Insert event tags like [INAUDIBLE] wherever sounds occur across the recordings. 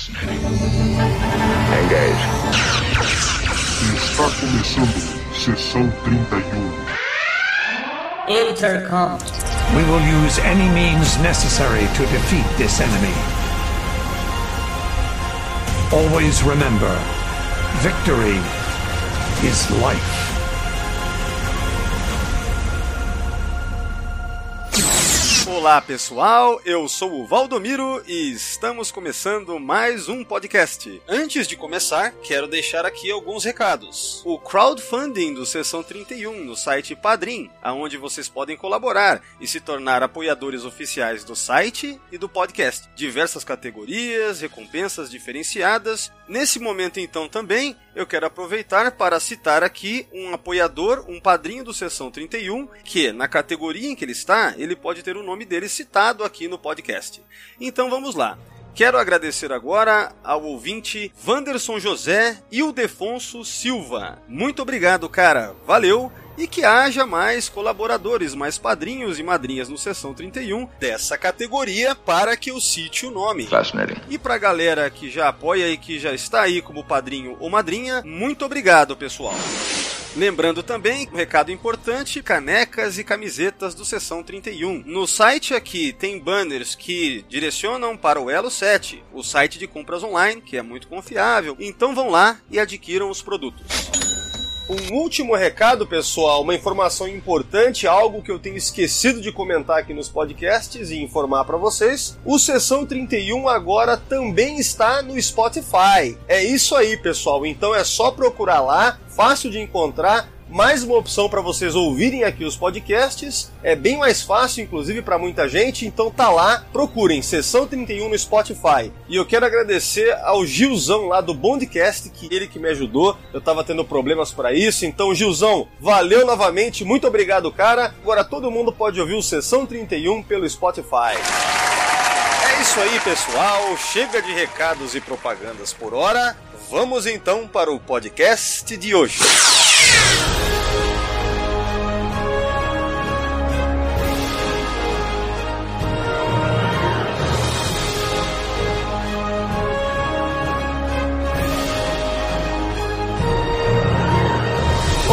Fascinating. Engage. Está começando sessão 31. Intercom. We will use any means necessary to defeat this enemy. Always remember, victory is life. Olá pessoal, eu sou o Valdomiro e estamos começando mais um podcast. Antes de começar, quero deixar aqui alguns recados. O crowdfunding do Sessão 31 no site Padrim, aonde vocês podem colaborar e se tornar apoiadores oficiais do site e do podcast. Diversas categorias, recompensas diferenciadas. Nesse momento então também, eu quero aproveitar para citar aqui um apoiador, um padrinho do Sessão 31, que na categoria em que ele está, ele pode ter o nome dele citado aqui no podcast. Então vamos lá. Quero agradecer agora ao ouvinte Wanderson José e o Defonso Silva. Muito obrigado, cara. Valeu! E que haja mais colaboradores, mais padrinhos e madrinhas no Sessão 31 dessa categoria para que eu cite o nome. E pra galera que já apoia e que já está aí como padrinho ou madrinha, muito obrigado, pessoal. Lembrando também, um recado importante, canecas e camisetas do Sessão 31. No site aqui tem banners que direcionam para o Elo 7, o site de compras online, que é muito confiável. Então vão lá e adquiram os produtos. Um último recado, pessoal, uma informação importante, algo que eu tenho esquecido de comentar aqui nos podcasts e informar para vocês. O Sessão 31 agora também está no Spotify. É isso aí, pessoal. Então é só procurar lá, fácil de encontrar mais uma opção para vocês ouvirem aqui os podcasts. É bem mais fácil, inclusive, para muita gente. Então tá lá, procurem Sessão 31 no Spotify. E eu quero agradecer ao Gilzão lá do Bondcast, que ele que me ajudou. Eu tava tendo problemas para isso. Então, Gilzão, valeu novamente. Muito obrigado, cara. Agora todo mundo pode ouvir o Sessão 31 pelo Spotify. É isso aí, pessoal. Chega de recados e propagandas por hora. Vamos então para o podcast de hoje.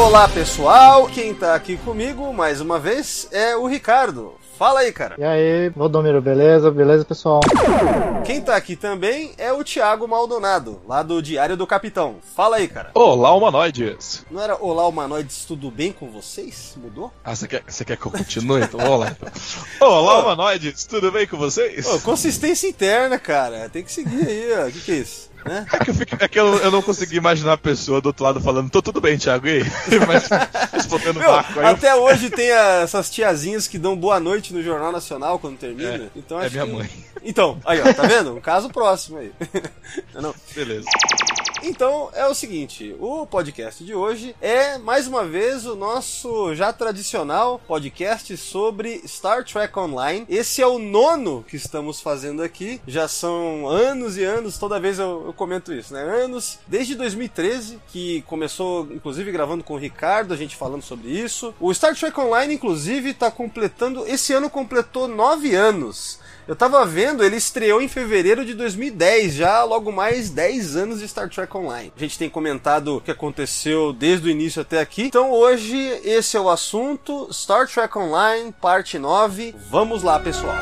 Olá pessoal, quem tá aqui comigo mais uma vez é o Ricardo. Fala aí, cara. E aí, Valdomiro, beleza? Beleza, pessoal? Quem tá aqui também é o Thiago Maldonado, lá do Diário do Capitão. Fala aí, cara. Olá, humanoides! Não era Olá Humanoides, tudo bem com vocês? Mudou? Ah, você quer, você quer que eu continue? Então vamos lá. Então. Olá, humanoides! Tudo bem com vocês? Ô, consistência interna, cara. Tem que seguir aí, ó. O que, que é isso? Né? [LAUGHS] É que, eu, fico- é que eu, eu não consegui imaginar a pessoa do outro lado falando, tô tudo bem, Thiago, e aí? [LAUGHS] Mas respondendo Meu, vácuo. Aí eu- até hoje tem a- essas tiazinhas que dão boa noite no Jornal Nacional quando termina. É, então é minha que- mãe. Então, aí ó, tá vendo? Um caso próximo aí. [LAUGHS] Não, Beleza. Então é o seguinte, o podcast de hoje é mais uma vez o nosso já tradicional podcast sobre Star Trek Online. Esse é o nono que estamos fazendo aqui. Já são anos e anos, toda vez eu, eu comento isso, né? Anos, desde 2013, que começou inclusive gravando com o Ricardo, a gente falando sobre isso. O Star Trek Online, inclusive, tá completando. Esse ano completou nove anos. Eu tava vendo, ele estreou em fevereiro de 2010, já logo mais 10 anos de Star Trek Online. A gente tem comentado o que aconteceu desde o início até aqui. Então hoje esse é o assunto, Star Trek Online, parte 9. Vamos lá, pessoal.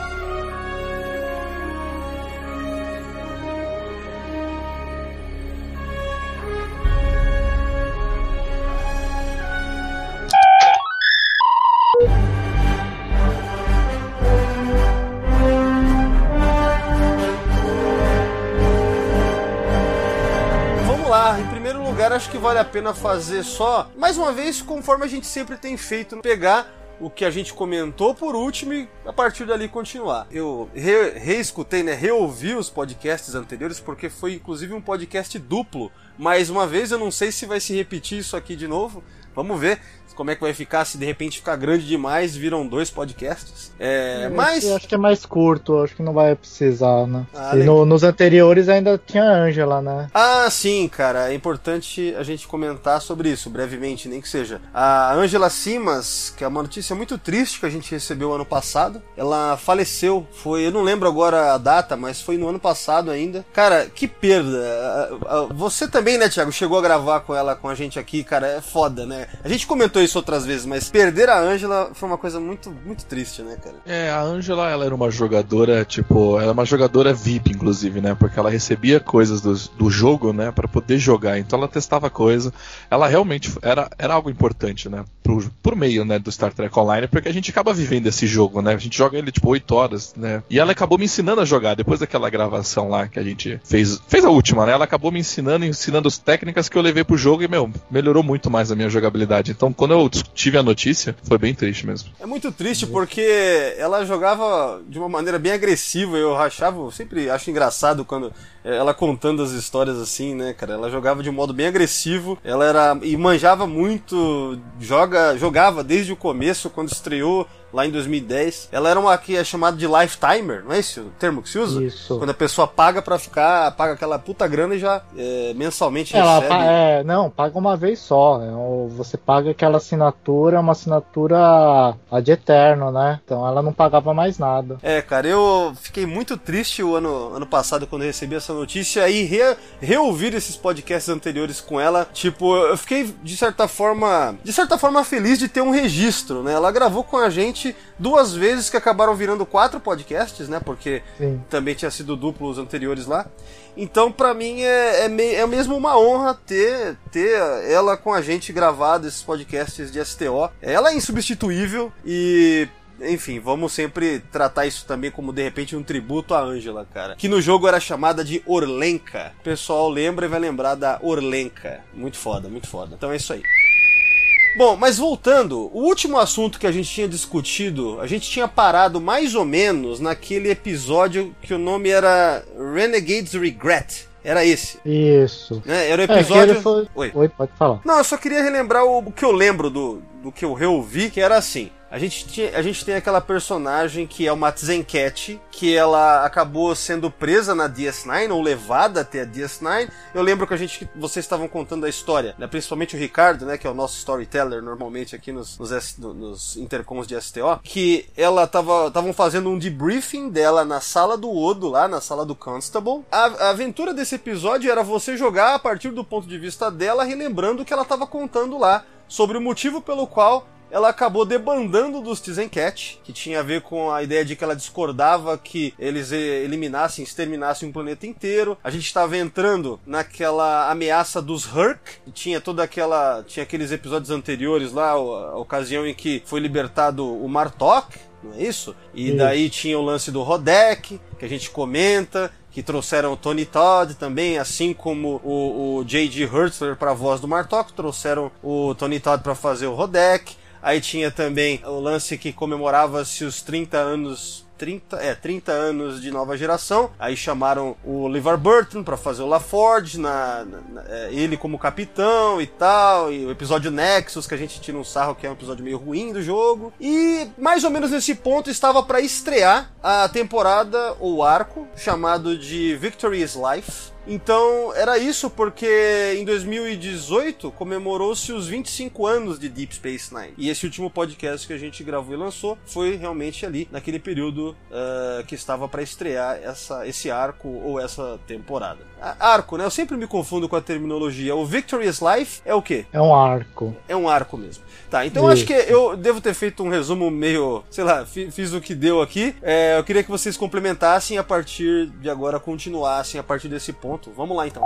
Lugar, acho que vale a pena fazer só, mais uma vez, conforme a gente sempre tem feito, pegar o que a gente comentou por último e a partir dali continuar. Eu re- reescutei, né, reouvi os podcasts anteriores porque foi inclusive um podcast duplo. Mais uma vez, eu não sei se vai se repetir isso aqui de novo. Vamos ver. Como é que vai ficar se de repente ficar grande demais, viram dois podcasts. É, mas. Eu acho que é mais curto, acho que não vai precisar, né? Ah, e no- nos anteriores ainda tinha a Angela, né? Ah, sim, cara. É importante a gente comentar sobre isso, brevemente, nem que seja. A Angela Simas, que é uma notícia muito triste que a gente recebeu ano passado, ela faleceu. Foi, eu não lembro agora a data, mas foi no ano passado ainda. Cara, que perda. Você também, né, Thiago, chegou a gravar com ela, com a gente aqui, cara, é foda, né? A gente comentou isso outras vezes, mas perder a Angela foi uma coisa muito, muito triste, né, cara? É, a Angela, ela era uma jogadora, tipo, ela é uma jogadora VIP, inclusive, né? Porque ela recebia coisas do, do jogo, né? Pra poder jogar. Então ela testava coisa. Ela realmente era, era algo importante, né? Pro, por meio, né, do Star Trek Online, porque a gente acaba vivendo esse jogo, né? A gente joga ele, tipo, 8 horas, né? E ela acabou me ensinando a jogar, depois daquela gravação lá que a gente fez. Fez a última, né? Ela acabou me ensinando, ensinando as técnicas que eu levei pro jogo e, meu, melhorou muito mais a minha jogabilidade. Então, quando eu tive a notícia, foi bem triste mesmo. É muito triste porque ela jogava de uma maneira bem agressiva. Eu rachava, eu sempre acho engraçado quando eh, ela contando as histórias assim, né, cara? Ela jogava de um modo bem agressivo. Ela era e manjava muito, joga, jogava desde o começo quando estreou lá em 2010. Ela era uma que é chamada de lifetimer, não é esse o termo que se usa? Isso. Quando a pessoa paga pra ficar, paga aquela puta grana e já eh, mensalmente Ela recebe. é, não, paga uma vez só. é, o- Você paga aquela assinatura, é uma assinatura a de eterno, né? Então ela não pagava mais nada. É, cara, eu fiquei muito triste o ano, ano passado quando recebi essa notícia e re, reouvir esses podcasts anteriores com ela. Tipo, eu fiquei de certa forma, de certa forma feliz de ter um registro, né? Ela gravou com a gente duas vezes que acabaram virando quatro podcasts, né? Porque Sim. também tinha sido duplo os anteriores lá. Então, pra mim, é, é, me- é mesmo uma honra ter, ter ela com a gente gravado esses podcasts de STO. Ela é insubstituível e. Enfim, vamos sempre tratar isso também como de repente um tributo à Angela, cara. Que no jogo era chamada de Orlenka. O pessoal lembra e vai lembrar da Orlenka. Muito foda, muito foda. Então é isso aí. Bom, mas voltando, o último assunto que a gente tinha discutido, a gente tinha parado mais ou menos naquele episódio que o nome era Renegade's Regret. Era esse, Isso. né? Era o É, episódio. ele foi... Oi. Oi, pode falar. Não, eu só queria relembrar o, o que eu lembro do, do que eu reouvi, que era assim. A gente, a gente tem aquela personagem que é uma Zencat, que ela acabou sendo presa na DS9, ou levada até a DS9. Eu lembro que a gente, vocês estavam contando a história, né? principalmente o Ricardo, né, que é o nosso storyteller normalmente aqui nos, nos, nos intercoms de STO, que ela tava estavam fazendo um debriefing dela na sala do Odo, lá na sala do Constable. A, a aventura desse episódio era você jogar a partir do ponto de vista dela, relembrando o que ela estava contando lá sobre o motivo pelo qual ela acabou debandando dos Tizencat, que tinha a ver com a ideia de que ela discordava que eles eliminassem, exterminassem um planeta inteiro. A gente estava entrando naquela ameaça dos Hurk, que tinha toda aquela. tinha aqueles episódios anteriores lá, a ocasião em que foi libertado o Martok, não é isso? E Isso. daí tinha o lance do Rodek, que a gente comenta, que trouxeram o Tony Todd também, assim como o, o J.G. Hertzler para a voz do Martok, trouxeram o Tony Todd para fazer o Rodek. Aí tinha também o lance que comemorava-se os 30 anos 30, é, 30 anos de nova geração. Aí chamaram o LeVar Burton para fazer o LaForge, na, na- na- é, ele como capitão e tal. E o episódio Nexus, que a gente tira um sarro que é um episódio meio ruim do jogo. E mais ou menos nesse ponto estava para estrear a temporada ou arco chamado de Victory is Life. Então era isso porque em 2018 comemorou-se os 25 anos de Deep Space Nine. E esse último podcast que a gente gravou e lançou foi realmente ali, naquele período ah, que estava para estrear essa, esse arco ou essa temporada. Arco, né? Eu sempre me confundo com a terminologia. O Victorious Life é o quê? É um arco. É um arco mesmo. Tá, então acho que eu devo ter feito um resumo meio, sei lá, fi- fiz o que deu aqui. É, eu queria que vocês complementassem a partir de agora, continuassem a partir desse ponto. Vamos lá então.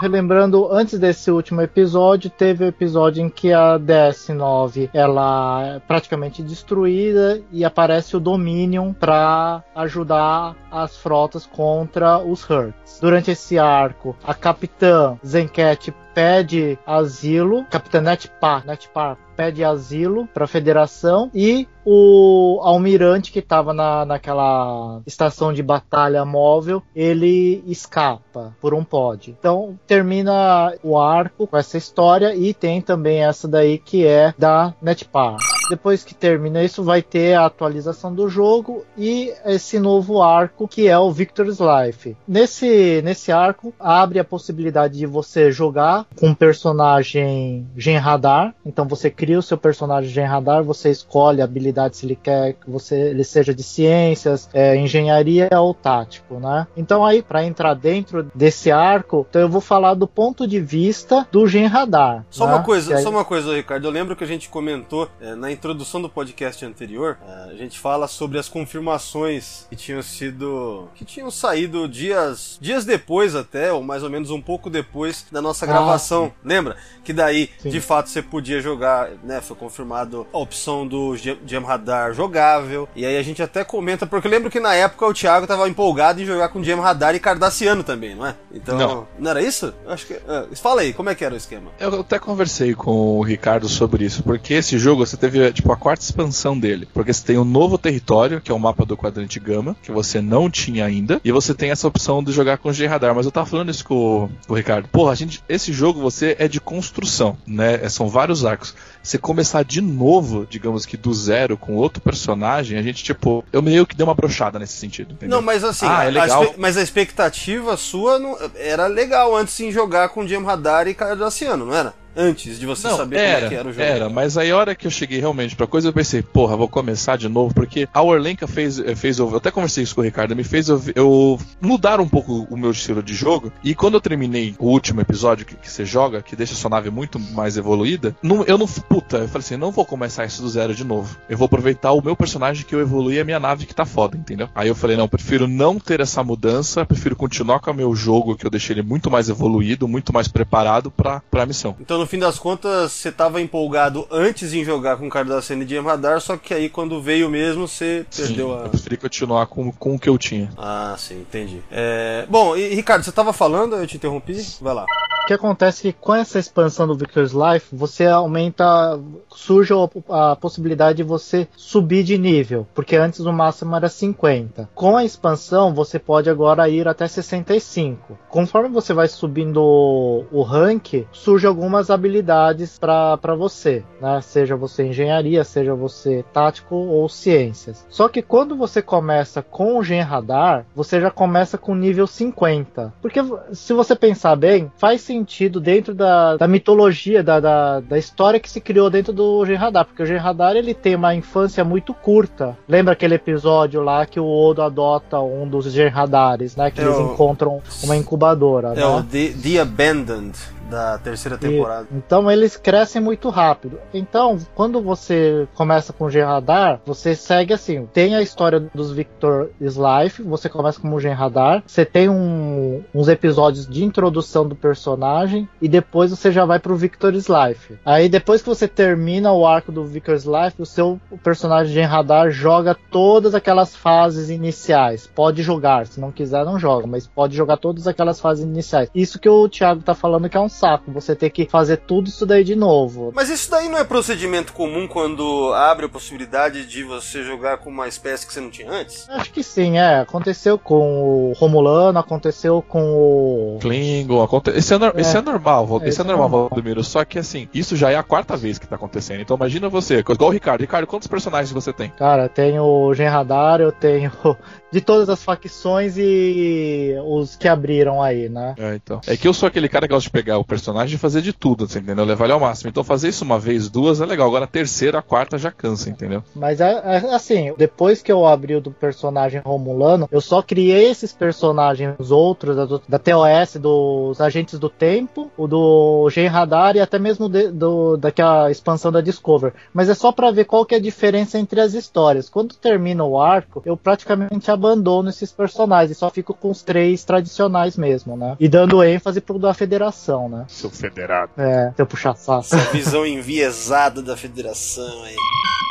Relembrando, antes desse último episódio, teve o episódio em que a DS9 ela é praticamente destruída e aparece o Dominion para ajudar as frotas contra os Hurts. Durante esse arco, a capitã Zencat pede asilo, Capitã Netpar, Netpar pede asilo para a Federação e o almirante que estava na, naquela estação de batalha móvel, ele escapa por um pod. Então termina o arco com essa história e tem também essa daí que é da Netpar. Depois que termina isso, vai ter a atualização do jogo e esse novo arco que é o Victor's Life. Nesse, nesse arco, abre a possibilidade de você jogar com um personagem Gen Radar. Então você cria o seu personagem Gen Radar, você escolhe a habilidade se ele quer que você ele seja de ciências, é, engenharia ou tático, né? Então aí para entrar dentro desse arco, então eu vou falar do ponto de vista do Gen Radar. Só né? uma coisa, aí- só uma coisa, Ricardo. Eu lembro que a gente comentou é, na introdução do podcast anterior, é, a gente fala sobre as confirmações que tinham sido. que tinham saído dias. dias depois até, ou mais ou menos um pouco depois da nossa Ah, gravação. Lembra? Que daí, Sim. de fato, você podia jogar, né? Foi confirmado a opção do Gem Gem Radar jogável. E aí a gente até comenta, porque eu lembro que na época o Thiago tava empolgado em jogar com Gem Radar e Cardassiano também, não é? Então. Não. Não era isso? Eu acho que. é, fala aí, como é que era o esquema? Eu até conversei com o Ricardo sobre isso, porque esse jogo você teve tipo a quarta expansão dele. Porque você tem um novo território, que é o mapa do quadrante gama, que você não tinha ainda, e você tem essa opção de jogar com G-Radar. Mas eu tava falando isso com, o- com o Ricardo. Porra, a gente, esse jogo você é de construção, né? É, São vários arcos. Você começar de novo, digamos que do zero, com outro personagem, a gente, tipo, eu meio que dei uma brochada nesse sentido. entendeu? Não, mas assim, Ah, é a- a legal. espe- mas a expectativa sua não- era legal antes em jogar com Jam Radar e Cardassiano, não era? Antes de você Não, saber era, como é que era o jogo. Era, mas aí a hora que eu cheguei realmente pra coisa, eu pensei, porra, vou começar de novo, porque a Orlenka fez, eh, fez eu, até conversei isso com o Ricardo, me fez eu, eu mudar um pouco o meu estilo de jogo, e quando eu terminei o último episódio que, que você joga, que deixa a sua nave muito mais evoluída, não, eu não, puta, eu falei assim, não vou começar isso do zero de novo, eu vou aproveitar o meu personagem que eu evolui e a minha nave que tá foda, entendeu? Aí eu falei, não, prefiro não ter essa mudança, prefiro continuar com o meu jogo, que eu deixei ele muito mais evoluído, muito mais preparado pra, pra missão. Então, no fim das contas, você tava empolgado antes em jogar com Cardassiano e Jam Radar, só que aí quando veio mesmo, você perdeu Sim, a. Eu preferi continuar com, com o que eu tinha. Ah, sim, entendi. É, Bom, e Ricardo, você tava falando, eu te interrompi? Vai lá. Que acontece é que com essa expansão do Victor's Life, você aumenta, surge a, possibilidade de você subir de nível, porque antes o máximo era 50. Com a expansão, você pode agora ir até 65. Conforme você vai subindo o, o rank, surgem algumas habilidades para você, né? Seja você engenharia, seja você tático ou ciências. Só que quando você começa com o Gen Radar, você já começa com nível 50. Porque se você pensar bem, faz sentido dentro da, da mitologia, da, da, da história que se criou dentro do Gen Radar. Porque o Gen Radar ele tem uma infância muito curta. Lembra aquele episódio lá que o Odo adota um dos Gen Radares, né? Que É eles o- encontram uma incubadora. É né? o The, The Abandoned da terceira temporada. E- então eles crescem muito rápido. Então, quando você começa com o Gen Radar, você segue assim: tem a história dos Victor Life, você começa como Gen Radar, você tem um- uns episódios de introdução do personagem e depois você já vai pro Victor's Life. Aí depois que você termina o arco do Victor's Life, o seu personagem Gen Radar joga todas aquelas fases iniciais. Pode jogar, se não quiser não joga, mas pode jogar todas aquelas fases iniciais. Isso que o Thiago tá falando que é um saco, você ter que fazer tudo isso daí de novo. Mas isso daí não é procedimento comum quando abre a possibilidade de você jogar com uma espécie que você não tinha antes? Acho que sim, é. Aconteceu com o Romulano, aconteceu com o. Klingon, aconte... esse, é, nor- É. esse é normal, Val- É, esse é isso é normal, normal. Valdemiro. Só que assim, isso já é a quarta vez que tá acontecendo. Então imagina você, igual o Ricardo. Ricardo, quantos personagens você tem? Cara, tem o Gen Radar, eu tenho [LAUGHS] de todas as facções e os que abriram aí, né? É, então. É que eu sou aquele cara que gosta de pegar o personagem e fazer de tudo, você entendeu? Levar ele ao máximo. Então fazer isso uma vez, duas é legal. Agora a terceira, a quarta já cansa, entendeu? Mas é, é assim, depois que eu abri o do personagem Romulano, eu só criei esses personagens outros da, da TOS, dos Agentes do Tempo, o do Gen Radar e até mesmo de, do, daquela expansão da Discover. Mas é só pra ver qual que é a diferença entre as histórias. Quando termina o arco, eu praticamente abandono esses personagens e só fico com os três tradicionais mesmo, né? E dando ênfase pro da Federação, né? Seu federado. É, se eu puxar saco. Essa visão enviesada da federação aí.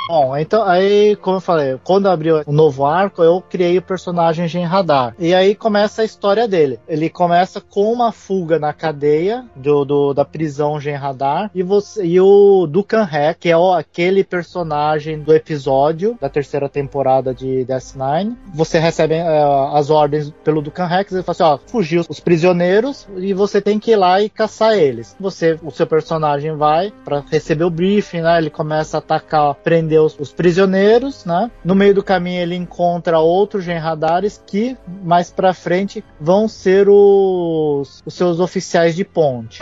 Bom, então aí, como eu falei, quando abriu o novo arco, eu criei o personagem Gen Radar. E aí começa a história dele. Ele começa com uma fuga na cadeia do, do da prisão Gen Radar e, você, e o Dukan Hack, que é o, aquele personagem do episódio da terceira temporada de Death Nine. Você recebe é, as ordens pelo Dukan Hack, ele fala assim, ó, fugiu os prisioneiros e você tem que ir lá e caçar eles. Você, o seu personagem vai para receber o briefing, né? Ele começa a atacar, prender os, os prisioneiros, né? No meio do caminho ele encontra outros genradares que mais para frente vão ser os, os seus oficiais de ponte.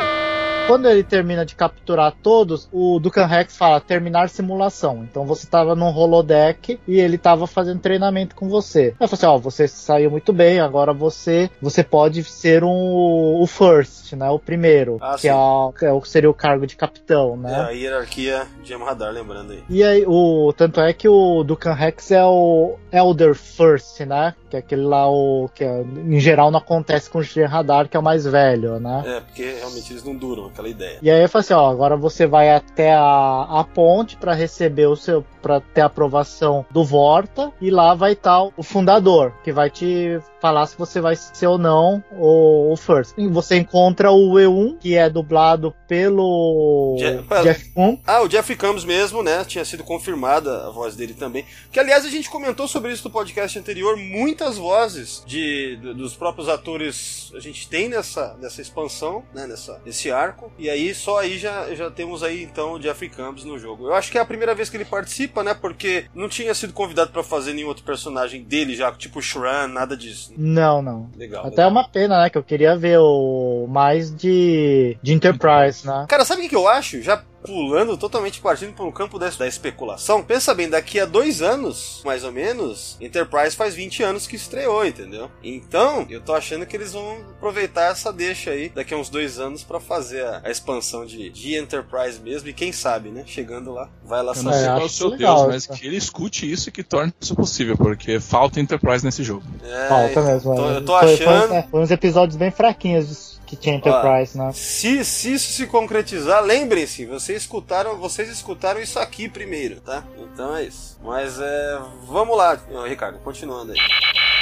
Quando ele termina de capturar todos, o Dukan Rex fala terminar simulação. Então você estava num holodeck e ele estava fazendo treinamento com você. Eu falei assim, ó, você saiu muito bem, agora você você pode ser um, o first, né? O primeiro, Ah, que é, o- é o- seria o cargo de capitão, É né? a hierarquia de Radar, lembrando aí. E aí, o, tanto é que o Dukan Rex é o Elder First, né? Que é aquele lá, o, que é- em geral não acontece com o Gen Radar, que é o mais velho, né? É, porque realmente eles não duram, aquela ideia. E aí eu falei assim, ó, agora você vai até a, a ponte para receber o seu, para ter a aprovação do Vorta e lá vai estar o fundador que vai te falar se você vai ser ou não o, o first. E você encontra o E1 que é dublado pelo Je- Jeff Koons. Ah, o Jeffrey Combs mesmo, né? Tinha sido confirmada a voz dele também. Que aliás a gente comentou sobre isso no podcast anterior. Muitas vozes de, do- dos próprios atores a gente tem nessa, nessa expansão, né? Nessa, nesse arco. E aí só aí já, já temos aí então o Jeffrey Combs no jogo. Eu acho que é a primeira vez que ele participa, né? Porque não tinha sido convidado pra fazer nenhum outro personagem dele já, tipo Shran, nada disso. Não, não. Legal. Até é legal. uma pena, né? Que eu queria ver o mais de, de Enterprise, né? Cara, sabe o que que eu acho? Já pulando totalmente partindo para um campo da, da especulação. Pensa bem, daqui a dois anos, mais ou menos, Enterprise faz 20 anos que estreou, entendeu? Então, eu tô achando que eles vão aproveitar essa deixa aí daqui a uns dois anos para fazer a, a expansão de, de Enterprise mesmo. E quem sabe, né? Chegando lá, vai lá não É, é o acho seu legal, Deus, mas tá. que ele escute isso e que torne isso possível, porque falta Enterprise nesse jogo. É, Falta mesmo. tô- né? eu tô Foi- achando. Foi, foi uns episódios bem fraquinhos que tinha Enterprise, né? Se, se isso se concretizar, lembrem-se, vocês escutaram, vocês escutaram isso aqui primeiro, tá? Então é isso. Mas é. Vamos lá, Ricardo, continuando aí.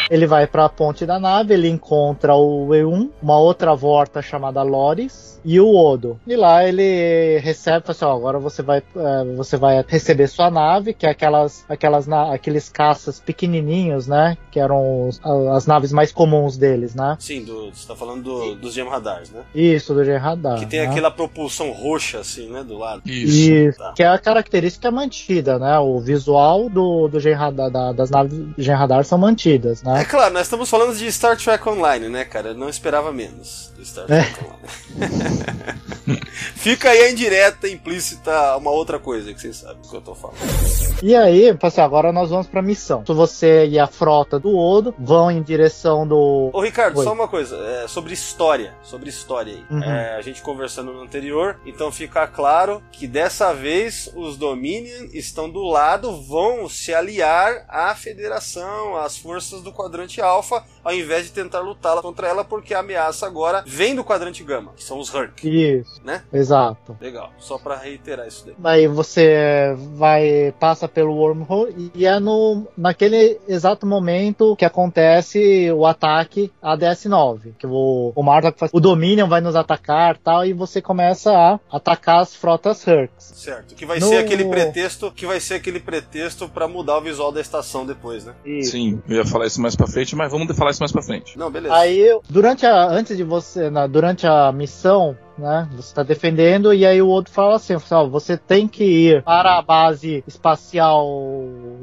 Ele vai pra ponte da nave, ele encontra o E1, uma outra vorta chamada Loris e o Odo. E lá ele recebe, fala assim, ó, agora você vai, eh, você vai receber sua nave, que é aquelas, aquelas na- aqueles caças pequenininhos, né? Que eram os- a- as naves mais comuns deles, né? Sim, do, você tá falando do- dos Gem Radars, né? Isso, do Gen Radar. que tem né? aquela propulsão roxa, assim, né? Do lado. Isso. Isso, Tá. que é a característica mantida, né? O visual do, do Gen Radar, da- das naves Gen Radar são mantidas, É né? claro, nós estamos falando de Star Trek Online, né, cara? Eu não esperava menos do Star Trek É. Online. [LAUGHS] Fica aí a indireta, implícita, uma outra coisa que vocês sabem do que eu tô falando. E aí, assim, agora nós vamos pra missão. Você e a frota do Odo vão em direção do. Ô Ricardo, Oi. só uma coisa, é, sobre história, sobre história aí. Uhum. É, a gente conversando no anterior, então fica claro que dessa vez os Dominion estão do lado, vão se aliar à Federação, às forças do Quadrante Alpha, ao invés de tentar lutar contra ela, porque a ameaça agora vem do Quadrante Gama, que são os Hurk, Isso, né? exato. Legal, só pra reiterar isso daí. Aí você vai, passa pelo wormhole e é no, naquele exato momento que acontece o ataque à DS9. Que o, o Martok faz, o Dominion vai nos atacar tal, e você começa a atacar as frotas Hurks. Certo, que vai No- ser aquele pretexto, que vai ser aquele pretexto pra mudar o visual da estação depois, né? Sim, eu ia falar isso mais pra frente, mas vamos falar isso mais pra frente. Não, beleza. Aí, durante a, antes de você, na- durante a missão, né, você está defendendo e aí o outro fala assim, ó, você tem que ir para a base espacial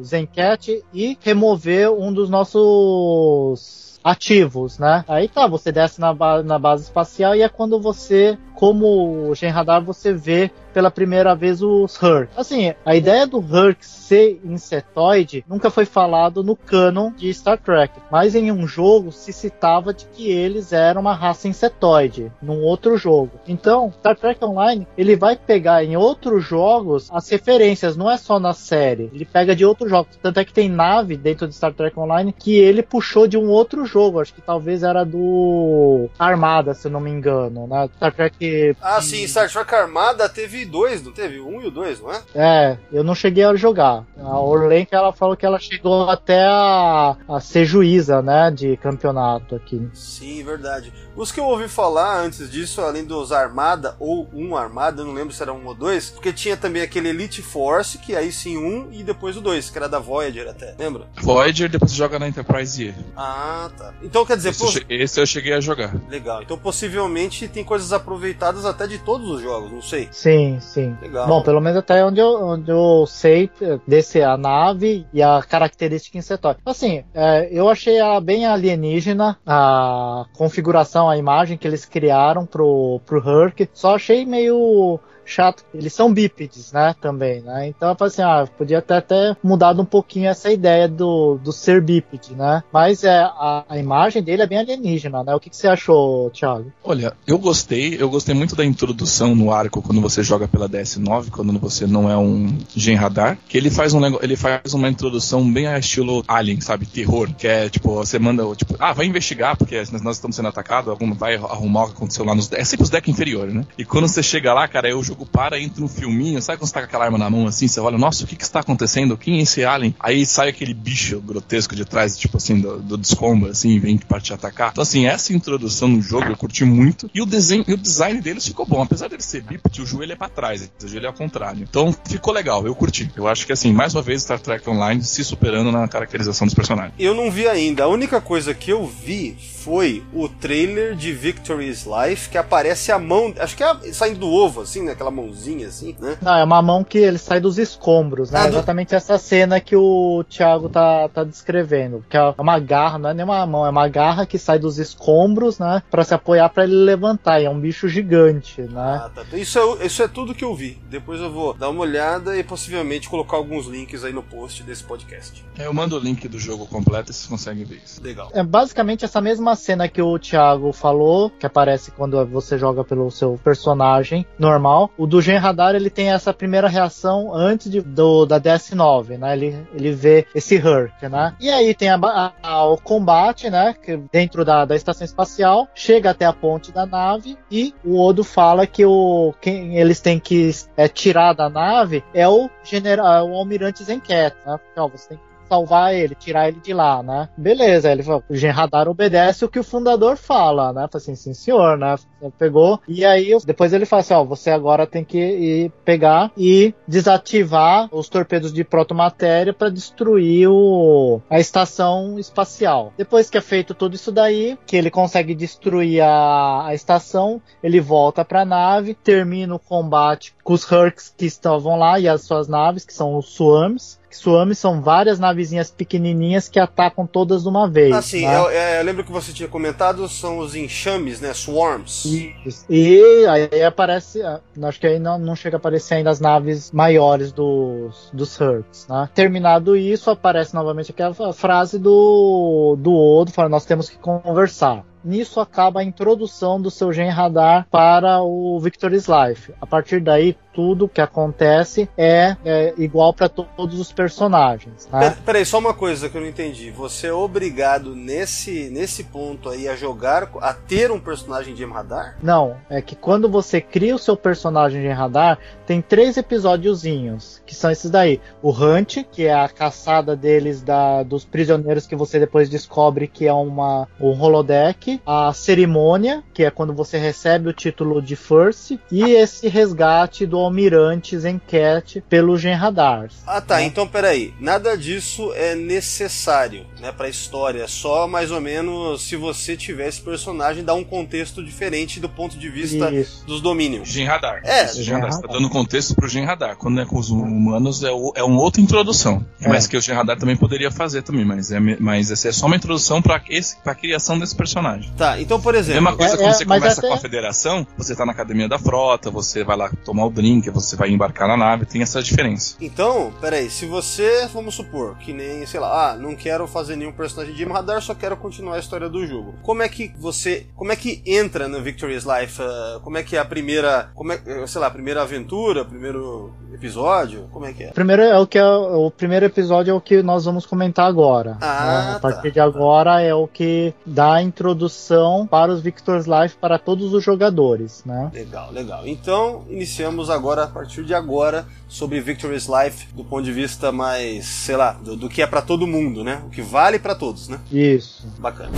Zencat e remover um dos nossos ativos, né? Aí tá, você desce na, ba- na base espacial e é quando você, como Gen Radar, você vê pela primeira vez os Hurk. Assim, a ideia do Hurk ser insetoide nunca foi falado no canon de Star Trek, mas em um jogo se citava de que eles eram uma raça insetoide, num outro jogo. Então, Star Trek Online, ele vai pegar em outros jogos as referências, não é só na série, ele pega de outros jogos. Tanto é que tem nave dentro de Star Trek Online que ele puxou de um outro jogo, acho que talvez era do Armada, se não me engano, né? Star Trek Ah, sim, Star Trek Armada teve teve dois, não teve? Um e o dois, não é? É, eu não cheguei a jogar. A Orlenka, ela falou que ela chegou até a, a ser juíza, né, de campeonato aqui. Sim, verdade. Os que eu ouvi falar antes disso, além dos Armada ou um Armada, eu não lembro se era um ou dois, porque tinha também aquele Elite Force, que aí sim um, e depois o dois, que era da Voyager até, lembra? Voyager depois você joga na Enterprise E. Ah, tá. Então quer dizer, Esse, esse eu cheguei a jogar. legal. Então possivelmente tem coisas aproveitadas até de todos os jogos, não sei. Sim, sim. Legal. Bom, pelo menos até onde eu, onde eu sei desse a nave e a característica em setor. Assim, é, eu achei ela bem alienígena, a configuração, a imagem que eles criaram pro, pro Herc. Só achei meio chato. Eles são bípedes, né, também, né? Então eu falei assim, ah, podia até, até mudado um pouquinho essa ideia do, do ser bípede, né? Mas é, a, a imagem dele é bem alienígena, né? O que, que você achou, Thiago? Olha, eu gostei, eu gostei muito da introdução no arco quando você joga pela DS9, quando você não é um gen radar, que ele faz um ele faz uma introdução bem a estilo Alien, sabe, terror, que é tipo, você manda, tipo, ah, vai investigar porque nós estamos sendo atacados, algum vai arrumar o que aconteceu lá nos, é sempre os decks inferiores, né? E quando você chega lá, cara, aí o para, entra um filminho, sabe quando você tá com aquela arma na mão assim, você olha, nossa, o que que está acontecendo? Quem é esse alien? Aí sai aquele bicho grotesco de trás, tipo assim, do, do descombro, assim, vem para te atacar. Então, assim, essa introdução no jogo eu curti muito. E o desenho, e o design deles ficou bom. Apesar dele ser bípede, o joelho é pra trás, o joelho é ao contrário. Então, ficou legal, eu curti. Eu acho que, assim, mais uma vez, Star Trek Online se superando na caracterização dos personagens. Eu não vi ainda. A única coisa que eu vi foi o trailer de Victory's Life, que aparece a mão, acho que é saindo do ovo, assim, né? Aquela mãozinha, assim, né? Não, é uma mão que ele sai dos escombros, né? Ah, do- Exatamente essa cena que o Thiago tá, tá descrevendo. Que é uma garra, não é nem uma mão, é uma garra que sai dos escombros, né? Pra se apoiar pra ele levantar. E é um bicho gigante, né? Ah, tá. Isso é, isso é tudo que eu vi. Depois eu vou dar uma olhada e possivelmente colocar alguns links aí no post desse podcast. Eu mando o link do jogo completo e vocês conseguem ver isso. Legal. É basicamente essa mesma cena que o Thiago falou, que aparece quando você joga pelo seu personagem normal. O do Gen Radar ele tem essa primeira reação antes de- do, da DS9, né? Ele, ele vê esse Herc, né? E aí tem a ba- a- o combate, né? Que dentro da, da estação espacial, chega até a ponte da nave e o Odo fala que o quem eles têm que é, tirar da nave é o general, o almirante Zenket, né? Porque, ó, você tem que salvar ele, tirar ele de lá, né? Beleza, ele falou, o Gen Radar obedece o que o fundador fala, né? Falei assim, sim senhor, né? Pegou, e aí depois ele fala assim, ó, você agora tem que ir pegar e desativar os torpedos de protomatéria para destruir o, a estação espacial. Depois que é feito tudo isso daí, que ele consegue destruir a, a estação, ele volta para a nave, termina o combate com os Hercs que estavam lá e as suas naves, que são os Swarms. Que Swarms são várias navezinhas pequenininhas que atacam todas de uma vez. Ah, sim, né? eu, é, eu lembro que você tinha comentado, são os enxames, né? Swarms. Isso. E aí aparece, ah, acho que aí não, não chega a aparecer ainda as naves maiores dos, dos Hertz, né? Terminado isso, aparece novamente aquela frase do, do Odo, falando, nós temos que conversar. Nisso acaba a introdução do seu gen radar para o Victor's Life. A partir daí, tudo que acontece é, é igual para todos os personagens. Né? Pera- Peraí, só uma coisa que eu não entendi. Você é obrigado nesse, nesse ponto aí a jogar, a ter um personagem de radar? Não, é que quando você cria o seu personagem em radar, tem três episódiozinhos, que são esses daí. O Hunt, que é a caçada deles da, dos prisioneiros que você depois descobre que é uma, um holodeck. A cerimônia, que é quando você recebe o título de First. E esse resgate do almirante Zencat pelo Gen Radar. Ah, tá. né? Então, peraí. Nada disso é necessário, né, pra história. Só mais ou menos se você tiver esse personagem, dá um contexto diferente do ponto de vista Isso. dos domínios. Gen Radar. É, Esse Gen Gen Radar. Você tá dando contexto pro Gen Radar. Quando é com os humanos, é, o- é uma outra introdução. É. Mas que o Gen Radar também poderia fazer também. Mas, é, mas essa é só uma introdução pra, esse, pra criação desse personagem. Tá, então, por exemplo. Mesma coisa É, quando é, você começa até- com a federação, você tá na academia da frota, você vai lá tomar o drink, você vai embarcar na nave, tem essa diferença. Então, peraí, se você, vamos supor, que nem, sei lá, ah, não quero fazer nenhum personagem de radar, só quero continuar a história do jogo. Como é que você, como é que entra no Victory's Life? Ah, como é que é a primeira, como é, eh, sei lá, a primeira aventura, primeiro episódio? Como é que é? Primeiro é o que é, o primeiro episódio é o que nós vamos comentar agora. Ah, né? A tá. partir de agora é o que dá a introdução para os Victor's Life para todos os jogadores, né? Legal, legal. Então, iniciamos agora, a partir de agora, sobre Victory's Life do ponto de vista mais, sei lá, do, do que é pra todo mundo, né? O que vale pra todos, né? Isso. Bacana.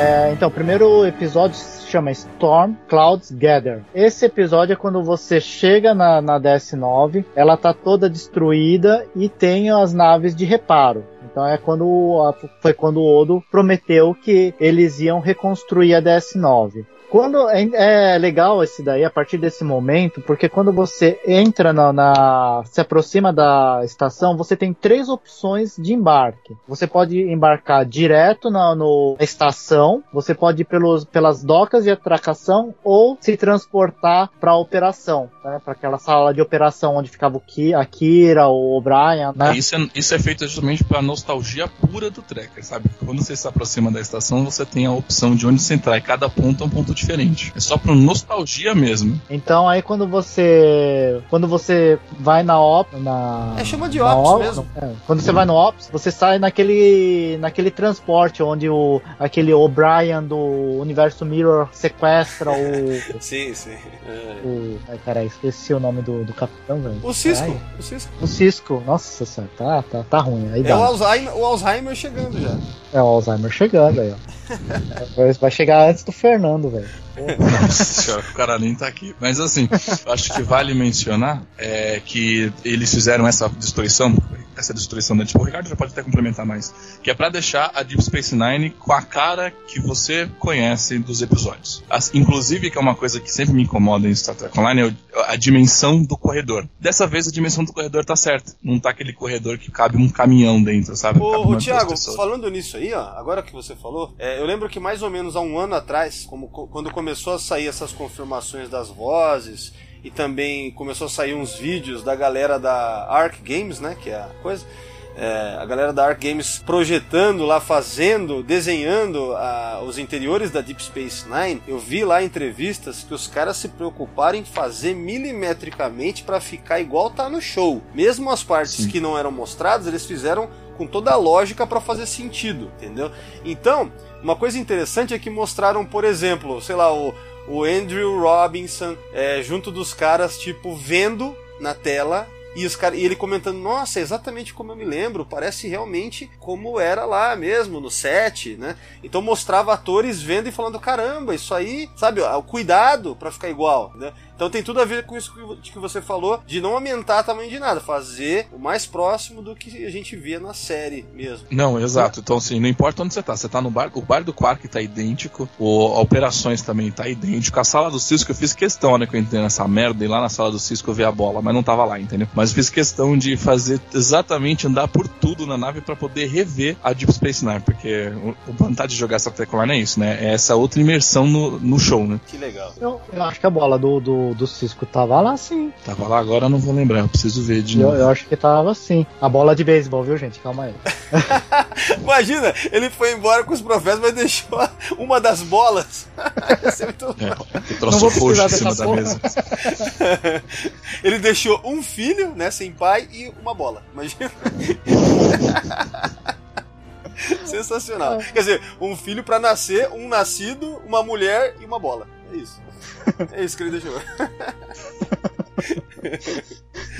É, então, o primeiro episódio chama Storm Clouds Gather. Esse episódio é quando você chega na, na DS9, ela tá toda destruída e tem as naves de reparo. Então é quando foi quando o Odo prometeu que eles iam reconstruir a DS9. Quando é, é legal esse daí a partir desse momento, porque quando você entra na, na- se aproxima da estação, você tem três opções de embarque. Você pode embarcar direto na no- na estação, você pode ir pelos, pelas docas de atracação ou se transportar para a operação, né, para aquela sala de operação onde ficava o Ki, a Kira, o O'Brien, né? Isso é, isso é feito justamente pra nostalgia pura do Trekker, sabe? Quando você se aproxima da estação, você tem a opção de onde você entrar, e cada ponto é um ponto diferente. É só pra nostalgia mesmo. Então aí quando você quando você vai na op na É, chama de Ops op- mesmo. é, quando você vai no ops, você sai naquele naquele transporte onde o aquele O'Brien do Universo Mirror sequestra o [LAUGHS] Sim, sim. É. o ai caralho, esqueci o nome do, do capitão, velho. O Cisco, Caralho. o Cisco. O Cisco. Nossa senhora, tá, tá, tá ruim. Aí É dá. o Alzheimer, o Alzheimer chegando já. É o Alzheimer chegando aí, ó. Vai- [LAUGHS] Vai chegar antes do Fernando, velho. Yeah. Nossa senhora, o cara nem tá aqui. Mas assim, eu acho que vale mencionar é, que eles fizeram essa destruição, essa destruição da tipo, o Ricardo já pode até complementar mais, que é pra deixar a Deep Space Nine com a cara que você conhece dos episódios. As- inclusive, que é uma coisa que sempre me incomoda em Star Trek Online, é a dimensão do corredor. Dessa vez a dimensão do corredor tá certa. Não tá aquele corredor que cabe um caminhão dentro, sabe? Ô, ô Thiago, falando nisso aí, ó, agora que você falou, é, eu lembro que mais ou menos há um ano atrás, como, co- quando começou a sair essas confirmações das vozes e também começou a sair uns vídeos da galera da Arc Games, né, que é a coisa, é, a galera da Arc Games projetando lá, fazendo, desenhando ah, os interiores da Deep Space Nine, eu vi lá entrevistas que os caras se preocuparam em fazer milimetricamente para ficar igual tá no show. Mesmo as partes Sim. que não eram mostradas, eles fizeram com toda a lógica para fazer sentido, entendeu? Então, uma coisa interessante é que mostraram, por exemplo, sei lá, o, o Andrew Robinson é, junto dos caras, tipo, vendo na tela e, os cara, e ele comentando, nossa, é exatamente como eu me lembro, parece realmente como era lá mesmo, no set, né? Então mostrava atores vendo e falando, caramba, isso aí, sabe, o cuidado para ficar igual, né? Então tem tudo a ver com isso que- você falou, de não aumentar o tamanho de nada, fazer o mais próximo do que a gente via na série mesmo. Não, exato. Então, assim, não importa onde você tá. Você tá no bar, o bar do Quark tá idêntico, o a Operações também tá idêntico. A sala do Cisco, eu fiz questão, né, que eu entrei nessa merda e lá na sala do Cisco eu vi a bola, mas não tava lá, entendeu? Mas eu fiz questão de fazer exatamente andar por tudo na nave pra poder rever a Deep Space Nine, porque o, o vontade de jogar essa Online é isso, né? É essa outra imersão no, no show, né? Que legal. Eu, eu acho que a bola do, do, do Cisco tava lá sim. Tava lá agora, eu não vou lembrar, eu preciso ver de Eu, novo. eu acho que tava sim. A bola de beisebol, viu, gente? Calma aí. [LAUGHS] Imagina, ele foi embora com os profetas, mas deixou [LAUGHS] uma das bolas. [LAUGHS] É, que troço vou roxo em cima da mesa. Ele deixou um filho, né, sem pai e uma bola. Imagina. Sensacional. Quer dizer, um filho pra nascer, um nascido, uma mulher e uma bola. É isso. [LAUGHS] É isso que ele deixou. [LAUGHS]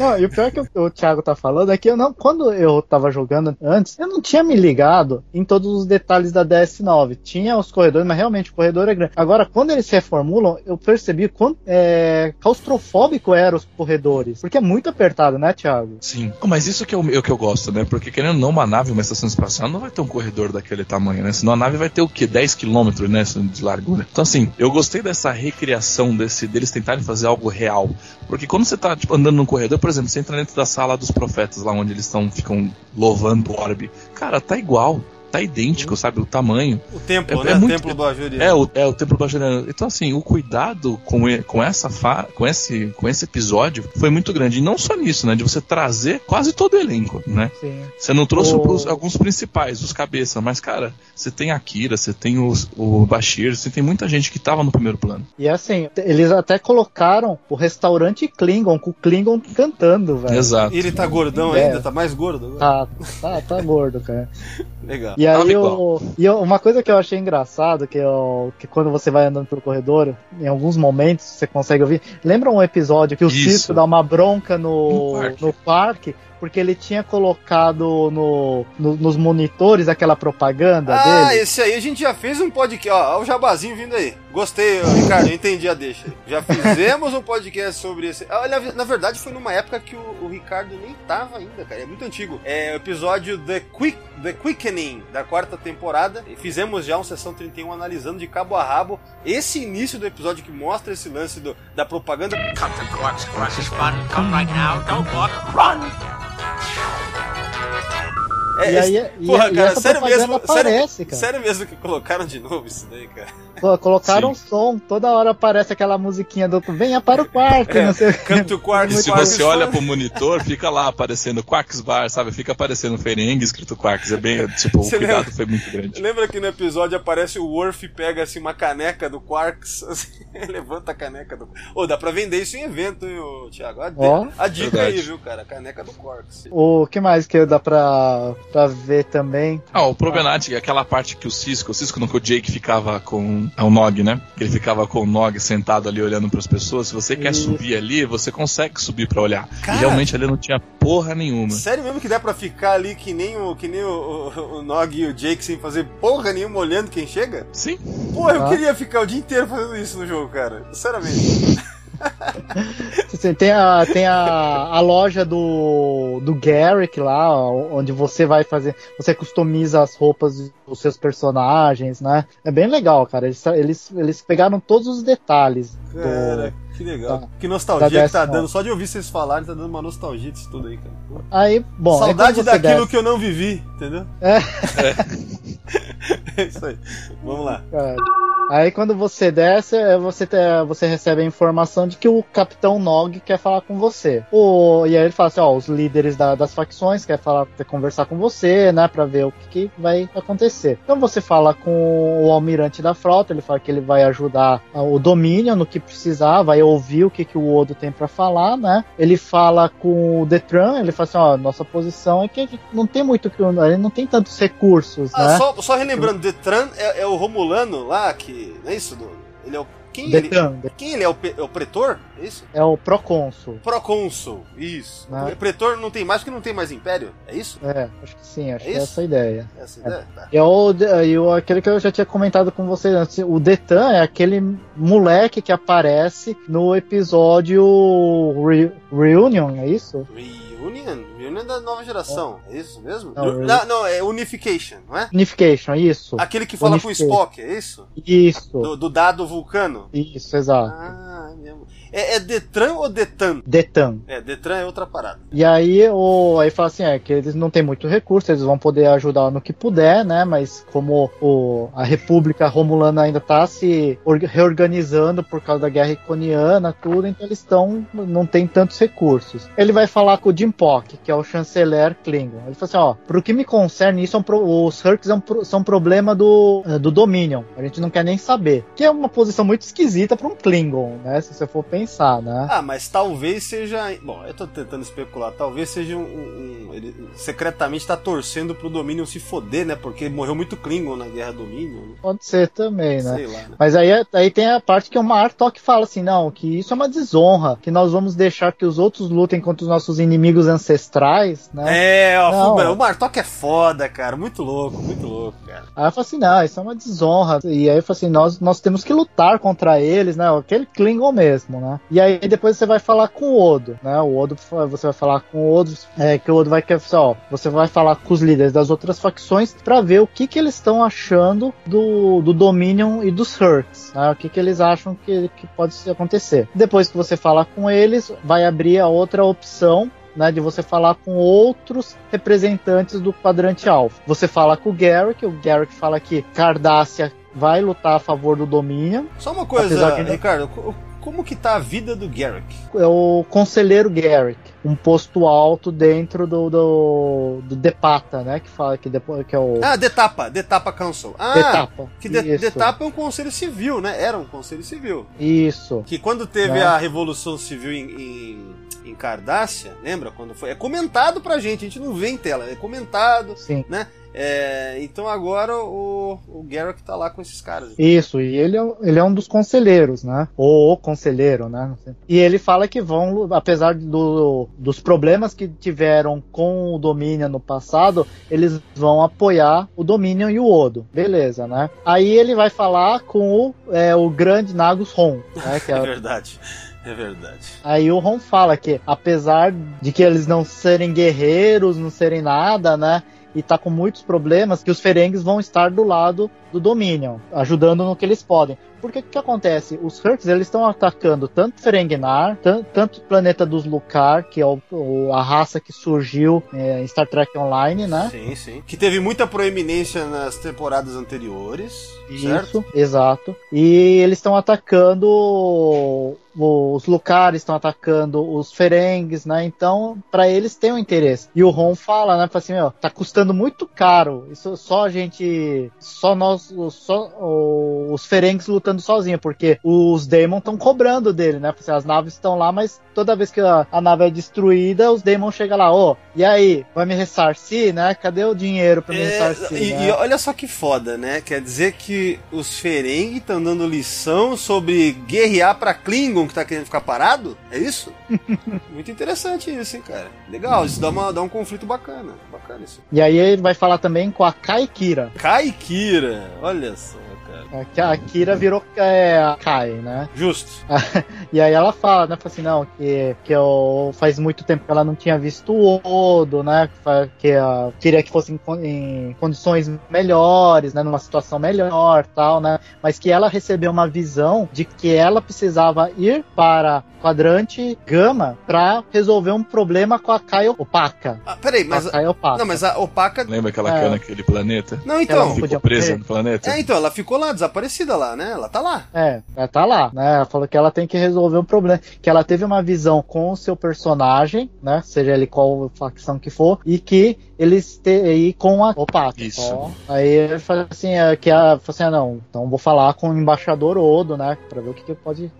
Não, e o pior que o, Thiago tá falando é que eu não, quando eu tava jogando antes, eu não tinha me ligado em todos os detalhes da DS9. Tinha os corredores, mas realmente o corredor é grande. Agora, quando eles reformulam, eu percebi quanto é, claustrofóbico eram os corredores. Porque é muito apertado, né, Thiago? Sim. Oh, Mas isso que é o, é que eu gosto, né? Porque querendo ou não, uma nave, uma estação espacial, não vai ter um corredor daquele tamanho, né? Senão a nave vai ter o quê? 10 km, né? De largura. Então, assim, eu gostei dessa recriação desse, deles tentarem fazer algo real. Porque quando você tá tipo, andando num corredor, por exemplo, você entra dentro da sala dos profetas, lá onde eles estão, ficam louvando o orbe. Cara, tá igual. Tá idêntico, sabe? O tamanho. O templo, É- né? é muito- templo do Ajuriano. É, o, é o templo bajoriano. Então, assim, o cuidado com, com essa fa com esse, com esse episódio foi muito grande. E não só nisso, né? De você trazer quase todo o elenco, né? Sim. Você não trouxe O- os- alguns principais, os cabeças, mas, cara, você tem a Kira, você tem os- o Bashir, você tem muita gente que tava no primeiro plano. E assim, eles até colocaram o restaurante Klingon, com o Klingon cantando, velho. Exato. E ele tá gordão É. ainda, tá mais gordo agora. Tá, tá, tá gordo, cara. [LAUGHS] Legal. E aí, eu, e eu- uma coisa que eu achei engraçado, que, eu, que quando você vai andando pelo corredor, em alguns momentos você consegue ouvir. Lembra um episódio que o Isso. Cisco dá uma bronca no, No parque. no parque? Porque ele tinha colocado no, no- nos monitores aquela propaganda Ah, dele. esse aí a gente já fez um podcast. Ó, ó o jabazinho vindo aí. Gostei, Ricardo, eu entendi a deixa. Já [LAUGHS] fizemos um podcast sobre esse. Olha, na verdade foi numa época que o, o Ricardo nem tava ainda, cara. É muito antigo. É o episódio The, Quick, The Quickening, da quarta temporada. E fizemos já uma sessão 31 analisando de cabo a rabo esse início do episódio que mostra esse lance do, da propaganda. Cut the corks, crushes fun. Come right now. Don't walk. Run! É, E aí- e- porra, e cara, essa sério mesmo, aparece, sério, cara. sério mesmo que colocaram de novo isso daí, cara. Pô, Colocaram Sim. som, toda hora aparece aquela musiquinha do venha para o quarto, É, não sei o Come to Quarks, E se você olha pro monitor, fica lá aparecendo Quarks Bar, sabe? Fica aparecendo Ferengue escrito Quarks. É bem, tipo, o Você cuidado lembra? foi muito grande. Lembra que no episódio aparece o Worf e pega assim uma caneca do Quarks, [LAUGHS] assim, levanta a caneca do Ô, dá pra vender isso em evento, hein, ô, Thiago? A, Ó. a dica Verdade. aí, viu, cara? A caneca do Quarks. O que mais que dá pra, pra ver também? Ah, o Problemático é aquela parte que o Cisco, o Cisco não, que o Jake ficava com. É o Nog, né? Ele ficava com o Nog sentado ali olhando pras pessoas. Se você quer subir ali, você consegue subir pra olhar. Cara. E realmente ali não tinha porra nenhuma. Sério mesmo que dá pra ficar ali que nem o, que nem o, o, o Nog e o Jake sem fazer porra nenhuma olhando quem chega? Sim. Porra, eu Ah. queria ficar o dia inteiro fazendo isso no jogo, cara. Sinceramente. [LAUGHS] Tem a, tem a, a loja do, do Garrick lá, onde você vai fazer. Você customiza as roupas dos seus personagens, né? É bem legal, cara. Eles, eles, eles pegaram todos os detalhes. do- Cara, que legal. Tá. Que nostalgia Da que tá dando. Só de ouvir vocês falarem, tá dando uma nostalgia disso tudo aí, cara. Pô. Aí, bom. Saudade daquilo desce, que eu não vivi, entendeu? É. [LAUGHS] É isso aí. Vamos lá. cara. Aí quando você desce, é, você, te- você recebe a informação de que o Capitão Nog quer falar com você. O, e aí ele fala assim, ó, os líderes da- das facções quer falar, quer conversar com você, né, pra ver o que, que vai acontecer. Então você fala com o almirante da frota, ele fala que ele vai ajudar o Dominion no que precisar, vai ouvir o que, que o Odo tem pra falar, né. Ele fala com o Detran, ele fala assim, ó, nossa posição é que a gente não tem muito, que ele não tem tantos recursos, Ah, né. só, só relembrando, Detran é, é o Romulano lá, que. Não é isso? Do, ele é o. Quem ele, quem ele é? O, é o Pretor? É isso? é o Procônsul. Procônsul. Isso. Ah. O Pretor não tem mais porque não tem mais Império? É isso? É, acho que sim, acho É que é isso? essa a ideia. Essa ideia? Tá. E é o, e o, aquele que eu já tinha comentado com você antes. O Detan é aquele moleque que aparece no episódio Re- Reunion, é isso? Reunion? Reunion da nova geração. É isso mesmo? Não, Não, Reunion. não, é Unification, não é? Unification, isso. Aquele que fala com o. Spock, é isso? Isso, Do, do dado vulcano? isso, exato. Ah, é. É, é Detran ou Detan? Detan. É, Detran é outra parada. E aí, o, aí fala assim, é que eles não têm muito recurso, eles vão poder ajudar no que puder, né? Mas como o, a República Romulana ainda tá se or- reorganizando por causa da Guerra Iconiana, tudo, então eles estão não tem tantos recursos. Ele vai falar com o Jim Pock, que é o chanceler Klingon. Ele fala assim, ó, pro que me concerne, isso é um pro- os Hurks são, pro- são problema do, eh, do Dominion. A gente não quer nem saber. Que é uma posição muito esquisita para um Klingon, né? Se você for pensar, né? Ah, mas talvez seja. Bom, eu tô tentando especular. Talvez seja um. um- ele secretamente tá torcendo pro Dominion se foder, né? Porque morreu muito Klingon na Guerra Dominion. né? Pode ser também, né? Sei lá, né? Mas aí, aí tem a parte que o Martok fala assim, não, que isso é uma desonra, que nós vamos deixar que os outros lutem contra os nossos inimigos ancestrais, né? É, ó, Não. O Martok é foda, cara. Muito louco, muito louco, cara. Aí eu falo assim, não, isso é uma desonra. E aí eu falo assim, nós, nós temos que lutar contra eles, né? Aquele Klingon mesmo, né? E aí depois você vai falar com o Odo, né? O Odo, você vai falar com o Odo, é, que o Odo vai querer, ó, você vai falar com os líderes das outras facções pra ver o que que eles estão achando do, do Dominion e dos Hurts, né? O que que eles acham que, que pode acontecer. Depois que você falar com eles, vai abrir a outra opção né, de você falar com outros representantes do quadrante alfa. Você fala com o Garrick, o Garrick fala que Cardassia vai lutar a favor do Dominion. Só uma coisa, que- Ricardo, como que tá a vida do Garrick? É o conselheiro Garrick, um posto alto dentro do, do, do Depata, né, que fala que, depois, que é o Ah, Detapa, Detapa Council. Ah, Detapa. que de. Detapa é um conselho civil, né? Era um conselho civil. Isso. Que quando teve Né? a Revolução Civil em, em, em Cardassia, lembra? Quando foi? É comentado pra gente, a gente não vê em tela, é comentado, Sim. né? É, então agora o, o Garrick tá lá com esses caras. Isso, e ele é, ele é um dos conselheiros, né? Ou o conselheiro, né? E ele fala que vão, apesar do, dos problemas que tiveram com o Dominion no passado, eles vão apoiar o Dominion e o Odo. Beleza, né? Aí ele vai falar com o, é, o grande Nagus Ron, né? [LAUGHS] É é, verdade. É verdade. Aí o Ron fala que, apesar de que eles não serem guerreiros, não serem nada, né? E tá com muitos problemas, que os Ferengues vão estar do lado do Dominion, ajudando no que eles podem. Porque o que acontece? Os Hurks, eles estão atacando tanto Ferenginar, tan- tanto o planeta dos Lucar, que é o- o- a raça que surgiu é, em Star Trek Online, né? Sim, sim. Que teve muita proeminência nas temporadas anteriores. Certo? Isso, exato. E eles estão atacando os Lucares, estão atacando os Ferengues, né? Então, pra eles tem um interesse. E o Ron fala, né? Fala assim, ó, tá custando muito caro. Isso só a gente, só nós, só os Ferengues lutando sozinho, porque os Daemon estão cobrando dele, né? Assim, as naves estão lá, mas toda vez que a, a nave é destruída, os Daemon chegam lá, ô, e aí, vai me ressarcir, né? Cadê o dinheiro pra me É, ressarcir? e, né? e olha só que foda, né? Quer dizer que os Ferengi estão dando lição sobre guerrear pra Klingon que tá querendo ficar parado? É isso? [LAUGHS] Muito interessante isso, hein, cara? Legal, isso dá, uma, dá um conflito bacana. Bacana isso. E aí ele vai falar também com a Kai Kira. Kai Kira, olha só, A Ki- A Kira virou é, a Kai, né? Justo. [LAUGHS] E aí ela fala, né? Fala assim, não, que, que eu, faz muito tempo que ela não tinha visto o Odo, né? Que, que a, queria que fosse em, em condições melhores, né? Numa situação melhor tal, né? Mas que ela recebeu uma visão de que ela precisava ir para quadrante Gama para resolver um problema com a Kai Opaca. Ah, peraí, mas. A Kai Opaca. Não, mas a Opaca. Lembra aquela É. cana naquele planeta? Não, Ela então. podia Ficou presa no planeta? É, então, ela ficou lá, desaparecida lá, né? Ela tá lá. É, ela tá lá, né? Ela falou que ela tem que resolver um problema. Que ela teve uma visão com o seu personagem, né? Seja ele qual facção que for, e que eles te, com a Opaca. Isso. Aí ele fala assim, é, que a, assim, ah, não, então vou falar com o embaixador Odo, né? Pra ver o que, que pode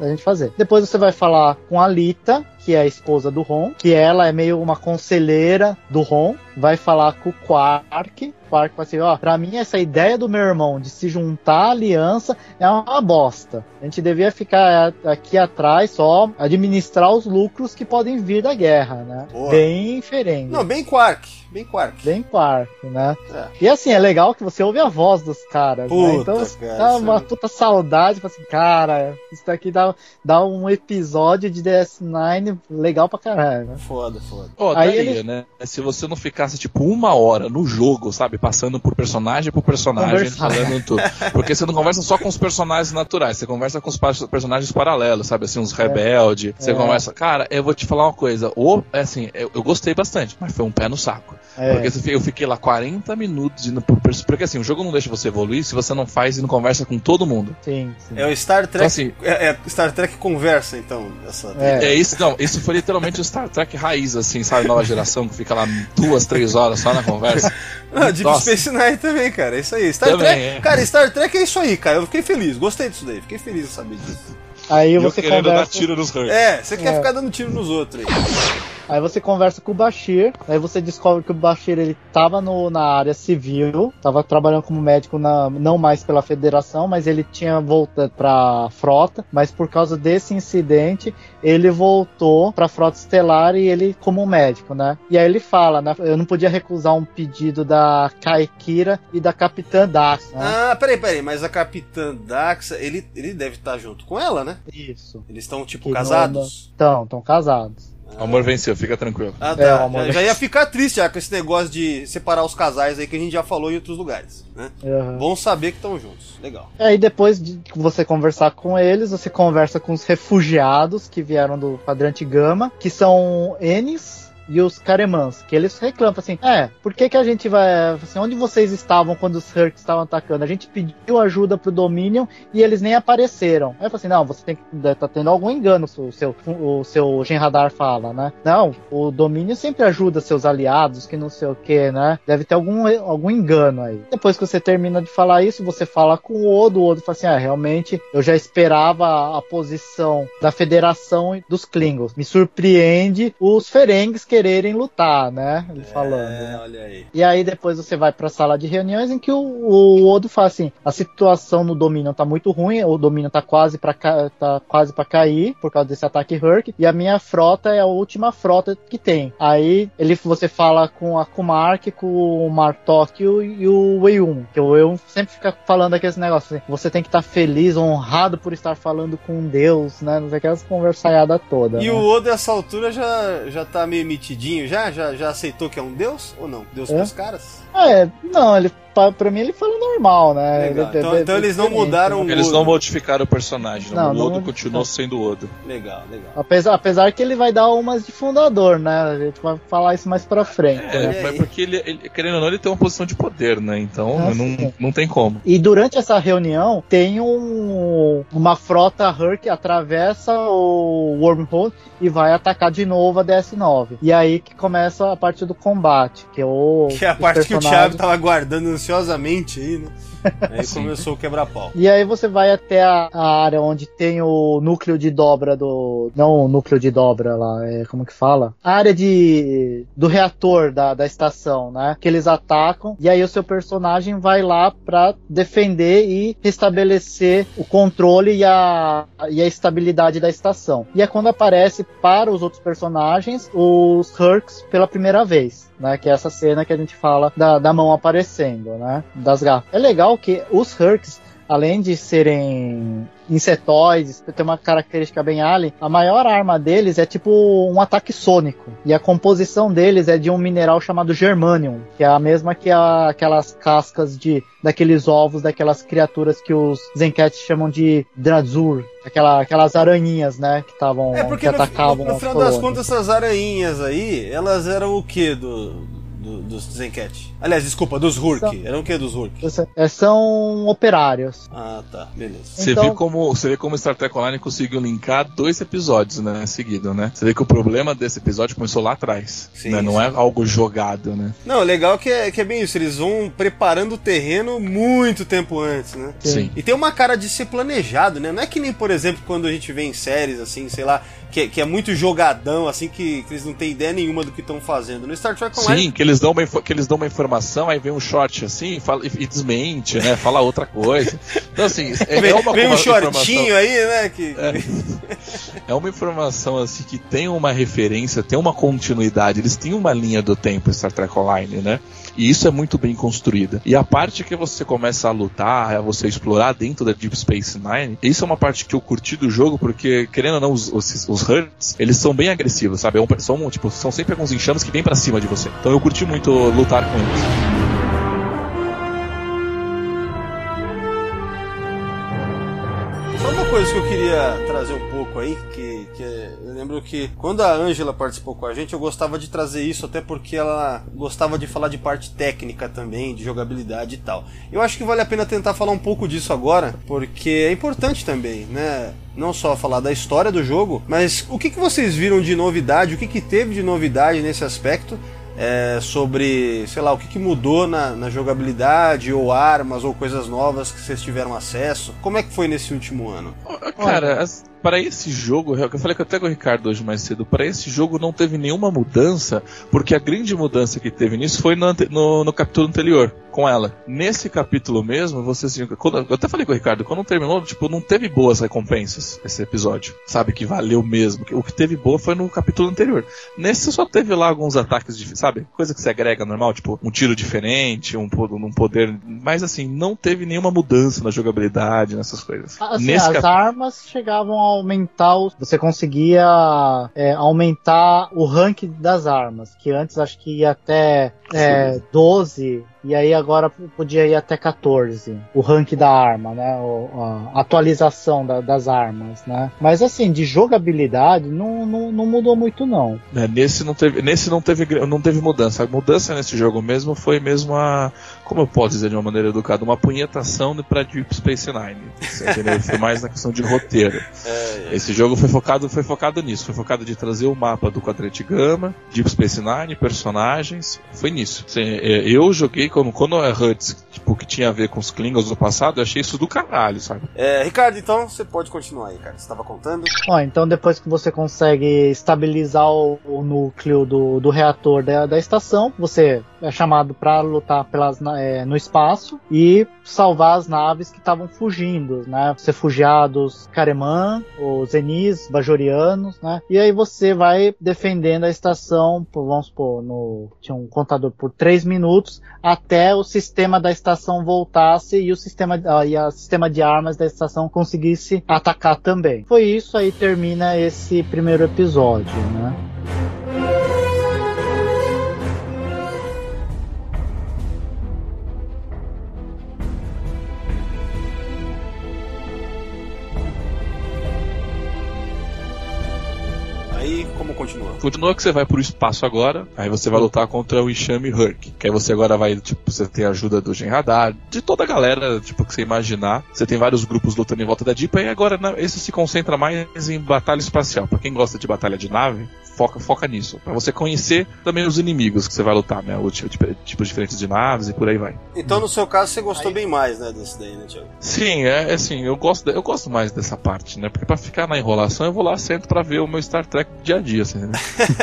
a gente fazer. Depois você vai falar com a Lita, que é a esposa do Ron, que ela é meio uma conselheira do Ron. Vai falar com o Quark. Quark vai assim, ó, pra mim essa ideia do meu irmão de se juntar à aliança é uma bosta. A gente devia ficar aqui atrás só administrar os lucros que podem vir da guerra, né? Boa. Bem diferente. Não, bem Quark. Bem Quark. Bem Quark, né? É. E assim, é legal que você ouve a voz dos caras, né? Puta, Então cara, dá isso uma é- puta saudade, tipo assim, cara, isso daqui dá, dá um episódio de DS9 legal pra caralho, né? Foda, foda. Aí daria, ele- né? Se você não ficasse, tipo, uma hora no jogo, sabe? Passando por personagem por personagem, falando tudo. [LAUGHS] Porque você não conversa só com os personagens naturais, você conversa com os personagens paralelos, sabe? Assim, uns rebelde. Você É. conversa. Cara, eu vou te falar uma coisa. Ou, é assim, eu, eu gostei bastante, mas foi um pé no saco. É. Porque você- eu fiquei lá 40 minutos indo por Porque assim, o jogo não deixa você evoluir se você não faz e não conversa com todo mundo. Sim, sim. É o Star Trek. Então, assim- é, é Star Trek conversa, então. Essa... É. É isso, não, isso foi literalmente o Star Trek raiz, assim, sabe? Nova geração, que fica lá duas, três horas só na conversa. [LAUGHS] Ah, Deep Nossa. Space Nine também, cara. É isso aí. Star Também, Trek. é. Cara, Star Trek é isso aí, cara. Eu fiquei feliz, gostei disso daí. Fiquei feliz de saber disso. Aí E eu você querendo dar conversa. tiro nos Hurts. É, você quer É. ficar dando tiro nos outros aí. Aí você conversa com o Bashir, aí você descobre que o Bashir ele tava no, na área civil, tava trabalhando como médico na, não mais pela federação, mas ele tinha voltado pra frota, mas por causa desse incidente, ele voltou pra frota estelar e ele como médico, né? E aí ele fala, né? Eu não podia recusar um pedido da Kaikira e da Capitã Dax, né? Ah, peraí, peraí. Mas a Capitã Daxa, ele, ele deve estar junto com ela, né? Isso. Eles estão, tipo, Que casados? Então, estão casados. O amor venceu, fica tranquilo. Ah, É, tá. o amor já, já ia ficar triste já com esse negócio de separar os casais aí que a gente já falou em outros lugares, né? Aham. Bom saber que estão juntos. Legal. Aí depois de você conversar com eles, você conversa com os refugiados que vieram do quadrante Gama, que são Enes e os Caremans, que eles reclamam assim, é, por que que a gente vai, assim, onde vocês estavam quando os Hurks estavam atacando? A gente pediu ajuda pro Dominion e eles nem apareceram. Aí eu assim, não, você tem que, tá tendo algum engano, o seu, o seu Genradar fala, né? Não, o Dominion sempre ajuda seus aliados, que não sei o que, né? Deve ter algum, algum engano aí. Depois que você termina de falar isso, você fala com o Odo, o Odo fala assim, ah, realmente, eu já esperava a posição da Federação dos Klingons. Me surpreende os Ferengues quererem lutar, né? Ele falando. É, né? olha aí. E aí depois você vai pra sala de reuniões em que o, o Odo fala assim, a situação no Dominion tá muito ruim, o Dominion tá quase pra ca- tá quase para cair por causa desse ataque Hurk, e a minha frota é a última frota que tem. Aí ele você fala com a Kumark, com o Martok e o, e o que o sempre fica falando aqueles negócios assim, você tem que estar feliz, honrado por estar falando com Deus, né? Não sei aquelas conversaiadas todas. E né? o Odo, nessa altura, já, já tá meio metidinho já? já? Já aceitou que é um deus? Ou não? Deus É? pros caras? É, não, ele pra, pra mim ele fala normal, né? Legal. Ele- Então- ele- então eles não mudaram né? Eles Odo. não modificaram o personagem, Não, o não Odo modificaram. continuou sendo o Odo. Legal, legal. Apesar, apesar que ele vai dar umas de fundador, né? A gente vai falar isso mais pra frente. É, né? mas porque ele, ele- querendo ou não, ele tem uma posição de poder, né? Então Ah, não, sim. não tem como. E durante essa reunião tem um, uma frota Hurk atravessa o wormhole e vai atacar de novo a DS9. E aí que começa a parte do combate, que é o [LAUGHS] Que é a parte que o Thiago tava aguardando ansiosamente aí, né? [LAUGHS] Aí Sim. começou o quebra-pau. E aí você vai até a, a área onde tem o núcleo de dobra do. Não o núcleo de dobra lá, é como que fala? A área de. do reator da, da estação, né? Que eles atacam. E aí o seu personagem vai lá pra defender e restabelecer o controle e a, e a estabilidade da estação. E é quando aparece para os outros personagens os Hurks pela primeira vez. Né, que é essa cena que a gente fala da, da mão aparecendo, né? Das garras. É legal que os Hurks, além de serem insetoides, tem uma característica bem alien, a maior arma deles é tipo um ataque sônico. E a composição deles é de um mineral chamado germanium, que é a mesma que a- aquelas cascas de daqueles ovos daquelas criaturas que os Zenket chamam de Drazur, aquela, aquelas aranhinhas, né, que estavam É porque que no, no, atacavam no as final das contas, essas aranhinhas aí, elas eram o que do, do- dos Zencat? Aliás, desculpa, dos Hurk. São- Eram o que dos Hurk? É, São operários. Ah, tá, beleza. Você Então- vê como você vê como Star Trek Online conseguiu linkar dois episódios, né, seguido, né? Você vê que o problema desse episódio começou lá atrás, Sim, né? Não é algo jogado, né? Não, legal que é, que é bem isso, eles vão preparando o terreno muito tempo antes, né? Sim. E tem uma cara de ser planejado, né? Não é que nem, por exemplo, quando a gente vê em séries, assim, sei lá, que, que é muito jogadão, assim, que, que eles não têm ideia nenhuma do que estão fazendo. No Star Trek Online. Sim, que eles dão uma, que eles dão uma informação, aí vem um short assim e, fala, e, desmente, né? Fala outra coisa. Então, assim, é, Vem, é uma, vem um shortinho aí, né? Que... É uma informação assim que tem uma referência, tem uma continuidade. Eles têm uma linha do tempo Star Trek Online, né? E isso é muito bem construída. E a parte que você começa a lutar, a você explorar dentro da Deep Space Nine, isso é uma parte que eu curti do jogo, porque, querendo ou não, os, os, os Hurts, eles são bem agressivos, sabe? É são, tipo, são sempre alguns enxames que vêm pra cima de você. Então eu curti muito lutar com eles. Que eu queria trazer um pouco aí, que, que eu lembro que quando a Ângela participou com a gente, eu gostava de trazer isso, até porque ela gostava de falar de parte técnica também, de jogabilidade e tal. Eu acho que vale a pena tentar falar um pouco disso agora, porque é importante também, né? Não só falar da história do jogo, mas o que, que vocês viram de novidade, o que, que teve de novidade nesse aspecto é, sobre, sei lá, o que, que mudou na, na jogabilidade, ou armas, ou coisas novas que vocês tiveram acesso. Como é que foi nesse último ano? Cara, as- para esse jogo, eu falei que até com o Ricardo hoje mais cedo, para esse jogo não teve nenhuma mudança, porque a grande mudança que teve nisso foi no, no, no capítulo anterior, com ela. Nesse capítulo mesmo, vocês tinham- quando- eu até falei com o Ricardo, quando terminou, tipo, não teve boas recompensas esse episódio, sabe, que valeu mesmo. O que teve boa foi no capítulo anterior. Nesse só teve lá alguns ataques, dif- sabe, coisa que se agrega normal, tipo, um tiro diferente, um, um poder, mas assim, não teve nenhuma mudança na jogabilidade, nessas coisas. Assim, Nesse as cap- armas chegavam aumentar, o- você conseguia é, aumentar o rank das armas, que antes acho que ia até é, 12 e aí agora podia ir até 14, o rank da arma, né? A atualização da- das armas, né? Mas assim, de jogabilidade não, não, não mudou muito não. É, nesse não teve, nesse não teve, não teve mudança. A mudança nesse jogo mesmo foi mesmo a, como eu posso dizer de uma maneira educada, uma punhetação para Deep Space Nine. Foi mais na questão de roteiro. [LAUGHS] Esse jogo foi focado, foi focado nisso, foi focado de trazer o mapa do quadrante Gama, Deep Space Nine, personagens, foi nisso. Assim, é, eu joguei quando, quando é Huts, tipo, que tinha a ver com os Klingons do passado, eu achei isso do caralho, sabe? É, Ricardo, então você pode continuar aí, cara. Você estava contando? Ó, então depois que você consegue estabilizar o, o núcleo do, do reator da, da estação, você é chamado para lutar pelas, é, no espaço e salvar as naves que estavam fugindo, né? Os refugiados Kareman, os Zenis, Bajorianos, né? E aí você vai defendendo a estação, vamos supor, no, tinha um contador por três minutos, até o sistema da estação voltasse e o sistema, ah, e a sistema de armas da estação conseguisse atacar também. Foi isso aí termina esse primeiro episódio, né? Aí, como continua? Continua que você vai pro espaço agora, aí você vai lutar contra o Enxame Herc. Que aí você agora vai, tipo, você tem a ajuda do Gen Radar, de toda a galera, tipo, que você imaginar. Você tem vários grupos lutando em volta da Deep, e agora na- esse se concentra mais em batalha espacial. Pra quem gosta de batalha de nave, foca, foca nisso. Pra você conhecer também os inimigos que você vai lutar, né? O tipo, tipo- tipos diferentes de naves e por aí vai. Então, no seu caso, você gostou bem mais, né, desse daí, né, Thiago? Sim, é é assim, eu gosto, eu gosto mais dessa parte, né? Porque pra ficar na enrolação eu vou lá sento pra ver o meu Star Trek dia a dia, assim, né?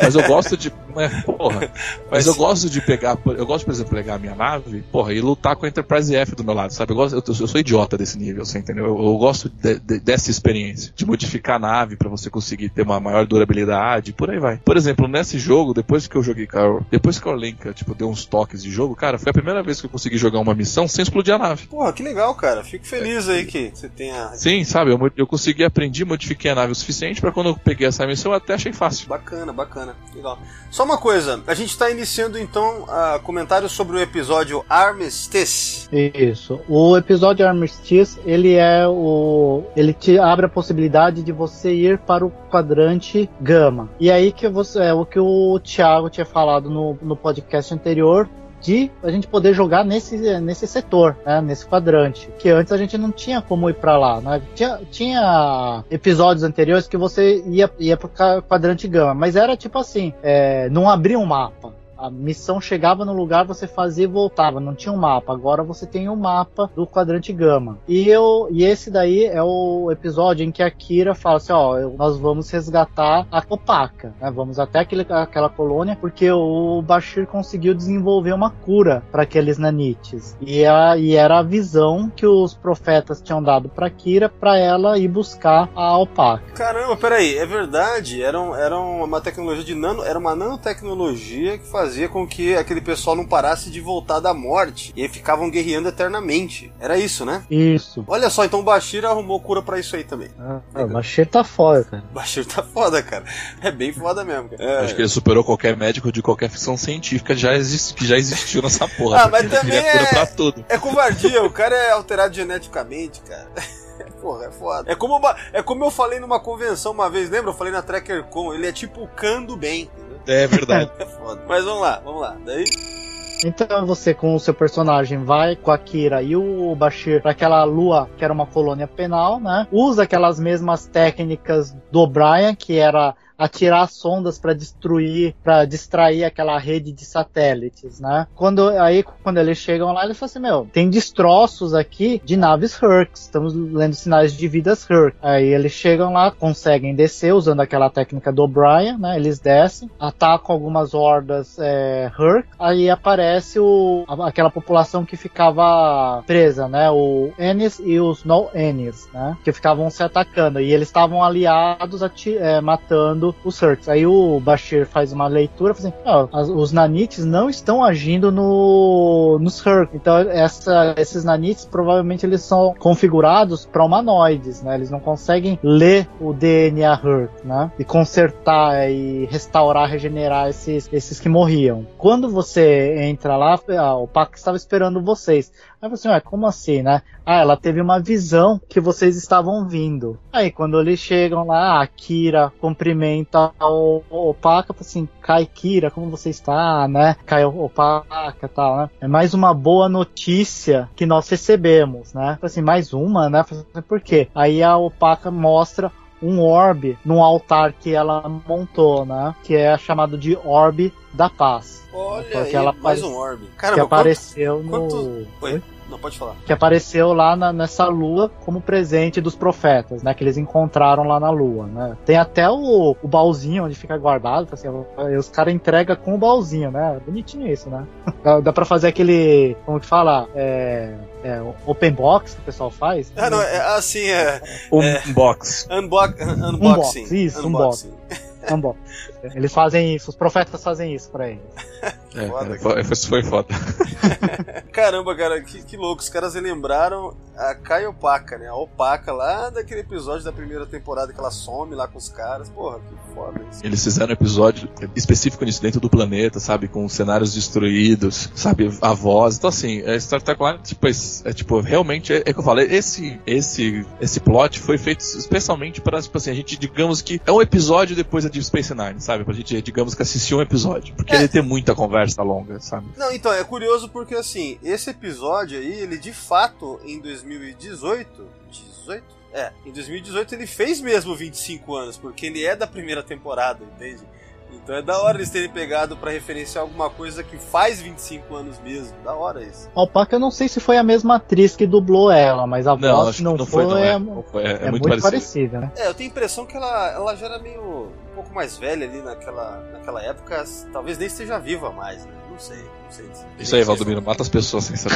Mas eu gosto de. É, porra. Mas eu gosto de pegar. Eu gosto, por exemplo, pegar a minha nave, porra, e lutar com a Enterprise F do meu lado, sabe? Eu, gosto, eu, eu sou idiota desse nível, você entendeu? Eu, eu gosto de- de- dessa experiência. De modificar a nave pra você conseguir ter uma maior durabilidade, por aí vai. Por exemplo, nesse jogo, depois que eu joguei a, Depois que a Orlenka, tipo, deu uns toques de jogo, cara, foi a primeira vez que eu consegui jogar uma missão sem explodir a nave. Porra, que legal, cara. Fico feliz aí que você tenha. Sim, sabe? Eu, eu consegui aprendi, modifiquei a nave o suficiente pra quando eu peguei essa missão eu até achei fácil. Bacana, bacana. Legal. Só uma coisa, a gente tá iniciando então a comentários sobre o episódio Armistice. Isso. O episódio Armistice, ele é o. Ele te abre a possibilidade de você ir para o quadrante gama. E aí que você. É o que o Thiago tinha falado no, no podcast anterior. De a gente poder jogar nesse, nesse setor, né, nesse quadrante. Que antes a gente não tinha como ir para lá. Né? Tinha, tinha episódios anteriores que você ia, ia pro quadrante gama, mas era tipo assim: é, não abria um mapa. A missão chegava no lugar, você fazia e voltava, não tinha um mapa. Agora você tem o um mapa do quadrante gama. E eu e esse daí é o episódio em que a Kira fala assim, ó, nós vamos resgatar a Kopaka, né? Vamos até aquele, aquela colônia porque o Bashir conseguiu desenvolver uma cura para aqueles nanites. E, a, e era a visão que os profetas tinham dado para Kira para ela ir buscar a Alpaca. Caramba, peraí, é verdade. Era, um- era uma tecnologia de nano. Era uma nanotecnologia que fazia com que aquele pessoal não parasse de voltar da morte. E aí ficavam guerreando eternamente. Era isso, né? Isso. Olha só, então o Bashir arrumou cura pra isso aí também. Ah, o Bashir tá foda, cara. O Bashir tá foda, cara. É bem foda mesmo, cara. É. Acho que ele superou qualquer médico de qualquer ficção científica já exist, que já existiu nessa [LAUGHS] porra. Ah, mas também é- pra tudo. É covardia, o cara é alterado geneticamente, cara. [LAUGHS] Porra, é foda. É como, uma- é como eu falei numa convenção uma vez, lembra? Eu falei na TrekkerCon, ele é tipo o Kando bem, entendeu? É verdade. [LAUGHS] É foda. Mas vamos lá, vamos lá. Daí. Então você com o seu personagem vai com a Kira e o Bashir para aquela lua que era uma colônia penal, né? Usa aquelas mesmas técnicas do Brian, que era atirar sondas para destruir, para distrair aquela rede de satélites, né? Quando aí quando eles chegam lá, eles falam assim, meu, tem destroços aqui de naves Herc, estamos lendo sinais de vidas Herc. Aí eles chegam lá, conseguem descer usando aquela técnica do O'Brien, né? Eles descem, atacam algumas hordas é, Herc, aí aparece o, aquela população que ficava presa, né? O Ennis e os No Ennis, né? Que ficavam se atacando e eles estavam aliados é, matando os Cirques. Aí o Bashir faz uma leitura, assim, "Ah, as- os nanites não estão agindo no nos Cirques. Então essa- esses nanites provavelmente eles são configurados para humanoides, né? Eles não conseguem ler o DNA Hurt, né? E consertar e restaurar, regenerar esses, esses que morriam. Quando você entra lá, ah, o Pac estava esperando vocês. Aí você, ué, como assim, né? Ah, ela teve uma visão que vocês estavam vindo. Aí quando eles chegam lá, a Kira cumprimenta o, o Paca, fala assim, Kai Kira, como você está, né? Kai o Paca e tal, né? É mais uma boa notícia que nós recebemos, né? Assim, mais uma, né? Assim, Por quê? Aí a Opaca mostra um orbe num altar que ela montou, né? Que é chamado de orbe da paz. Olha Porque aí, ela mais um orbe. que Caramba, quanto... apareceu no. quanto-? Não, pode falar. que apareceu lá na- nessa lua como presente dos profetas, né? Que eles encontraram lá na lua, né? Tem até o, o baúzinho onde fica guardado, assim, os caras entregam com o baúzinho, né? Bonitinho isso, né? [LAUGHS] Dá, dá pra fazer aquele, como que fala? É, é, open box que o pessoal faz. Ah, não, é assim, é. Um box. Unbo unboxing. Unbox, isso, unboxing. Unbox. Eles fazem isso, os profetas fazem isso pra eles. [LAUGHS] É, Foda, é, foi, foi- foi foda. [LAUGHS] Caramba, cara, que, que louco. Os caras relembraram a Kai Opaca, né? A Opaca lá daquele episódio da primeira temporada que ela some lá com os caras. Porra, que foda isso. Eles fizeram um episódio específico nisso dentro do planeta, sabe? Com cenários destruídos, sabe? A voz. Então, assim, é Star Trek lá, tipo, é, é, tipo realmente, é, é que eu falo, esse, esse, esse plot foi feito especialmente para, tipo assim, a gente, digamos que é um episódio depois da Deep Space Nine, sabe? Pra gente, digamos que assistir um episódio. Porque É. ele tem muita conversa longa, sabe? Não, então, é curioso porque, assim, esse episódio aí, ele de fato, em 2018... 18? É, em 2018 ele fez mesmo 25 anos, porque ele é da primeira temporada, entende? Então é da hora eles terem pegado pra referenciar alguma coisa que faz 25 anos mesmo. Da hora isso. A Opaca eu não sei se foi a mesma atriz que dublou ela, mas a Não, voz não, não foi, foi, não é, é. É, é muito, muito, parecida, né? É, eu tenho a impressão que ela, ela já era meio. Um pouco mais velha ali naquela, naquela época. Talvez nem esteja viva mais, né? Não sei, não sei. dizer. Isso aí, Valdomiro, mata as pessoas sem saber.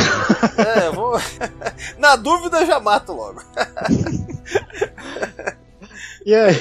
[LAUGHS] É, eu vou. [LAUGHS] Na dúvida eu já mato logo. [LAUGHS] E aí,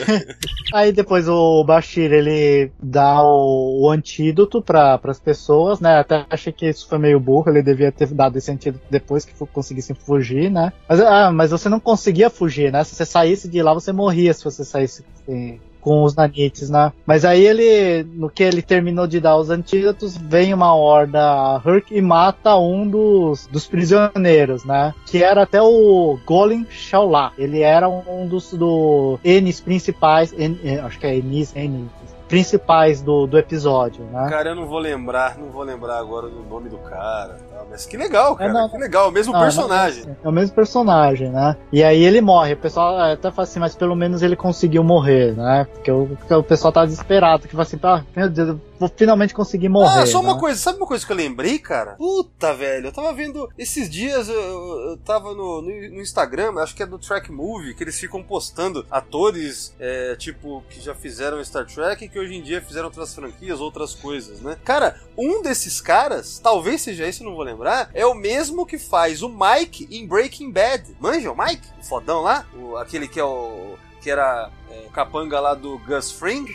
aí depois o Bashir ele dá o, o antídoto para as pessoas, né? Até achei que isso foi meio burro, ele devia ter dado esse antídoto depois que conseguissem fugir, né? Mas, ah, mas você não conseguia fugir, né? Se você saísse de lá, você morria se você saísse assim, com os nanites, né? Mas aí ele, no que ele terminou de dar os antídotos, vem uma horda Herc e mata um dos, dos prisioneiros, né? Que era até o Golem Shaola. Ele era um dos do N's principais, N- eh, acho que é N's, N principais do, do episódio, né? Cara, eu não vou lembrar, não vou lembrar agora do nome do cara. tá? Mas que legal, cara. É, não, que legal, o mesmo Ah, personagem. mas É o mesmo personagem, né? E aí ele morre. O pessoal até fala assim, mas pelo menos ele conseguiu morrer, né? Porque o, porque o pessoal tá desesperado, que fala assim, ah, meu Deus, finalmente conseguir morrer. ah, só uma né? coisa, sabe uma coisa que eu lembrei, cara? Puta, velho, eu tava vendo esses dias, eu, eu- eu tava no, no, no Instagram, acho que é do Track Movie, que eles ficam postando atores, é, tipo, que já fizeram Star Trek e que hoje em dia fizeram outras franquias, outras coisas, né? Cara, um desses caras, talvez seja esse, não vou lembrar, é o mesmo que faz o Mike em Breaking Bad. Manja o Mike? O fodão lá? O, aquele que é o. que era é, o capanga lá do Gus Fring?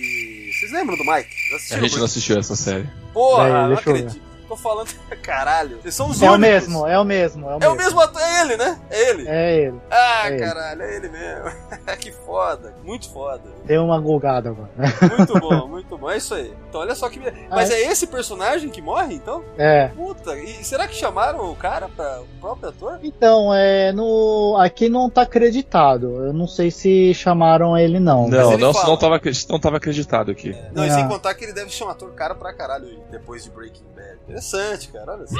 Vocês lembram do Mike? Já A gente não assistiu essa série. Porra, É, não deixa eu ver. acredito. Tô falando, caralho. Vocês são os É o únicos. mesmo, é o mesmo, é o É o mesmo. mesmo ator, é ele, né? É ele. É ele. Ah, é ele. caralho, é ele mesmo. [LAUGHS] que foda, muito foda. Deu uma gulgada agora. Muito bom, [LAUGHS] muito bom. É isso aí. Então, olha só que. Mas é esse personagem que morre, então? É. Puta, e será que chamaram o cara pra o próprio ator? Então, é no aqui não tá acreditado. Eu não sei se chamaram ele não. Não, ele não, fala. não, tava, não tava acreditado aqui. Não, e Ah. sem contar que ele deve ser um ator cara pra caralho depois de Breaking Bad. Interessante, cara, olha só.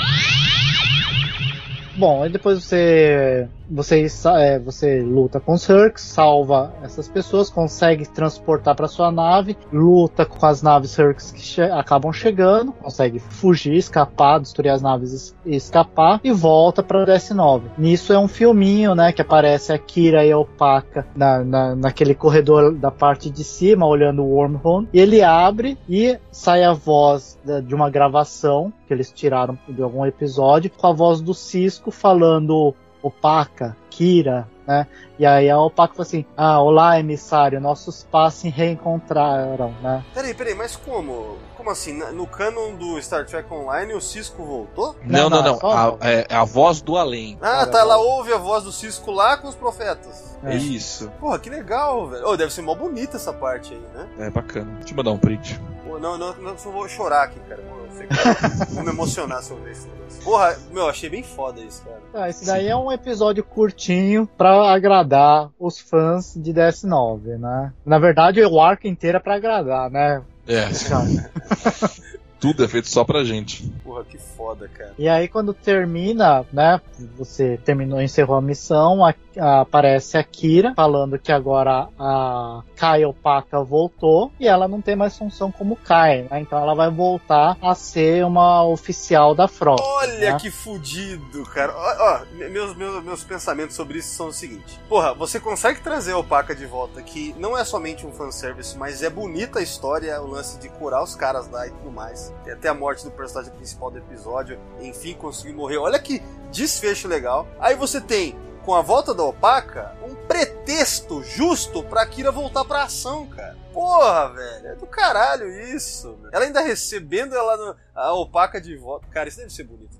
Bom, aí depois você você, é, você luta com os Hurks, salva essas pessoas, consegue transportar para sua nave, luta com as naves Hurks que che- acabam chegando, consegue fugir, escapar, destruir as naves es- e escapar e volta para o DS9. Nisso é um filminho, né, que aparece a Kira e a Opaka na, na, naquele corredor da parte de cima, olhando o wormhole, e ele abre e sai a voz de uma gravação que eles tiraram de algum episódio, com a voz do Cisco falando opaca, Kira, né? E aí a Opaca falou assim: Ah, olá, emissário, nossos pais se reencontraram, né? Peraí, peraí, mas como? Como assim? No canon do Star Trek Online, o Cisco voltou? Não, não, Não, não. A, é, é a voz do além. Ah, tá, ela ouve a voz do Cisco lá com os profetas. É. Isso. Porra, que legal, velho. Oh, deve ser mó bonita essa parte aí, né? É bacana. Deixa eu mandar um print. Não, não, não, só vou chorar aqui, cara. Vou, ficar- vou me emocionar se eu ver esse negócio. Porra, meu, achei bem foda isso, cara. Ah, esse daí é um episódio curtinho pra agradar os fãs de DS9, né? Na verdade, o arco inteiro é pra agradar, né? É, [LAUGHS] tudo é feito só pra gente. Porra, que foda, cara. E aí quando termina, né? Você terminou, encerrou a missão, a- a- aparece a Kira falando que agora a Kai Opaka voltou e ela não tem mais função como Kai, né? Então ela vai voltar a ser uma oficial da frota. Olha né? que fudido, cara. Ó, ó, me- meus, meus, meus pensamentos sobre isso são o seguinte. Porra, você consegue trazer a Opaca de volta, que não é somente um fanservice, mas é bonita a história, o lance de curar os caras lá e tudo mais. Tem até a morte do personagem principal do episódio, enfim, conseguiu morrer. Olha que desfecho legal. Aí você tem, com a volta da Opaca, um pretexto justo pra Kira voltar pra ação, cara. Porra, velho, é do caralho isso. Ela ainda recebendo ela no- a Opaca de volta. Cara, isso deve ser bonito.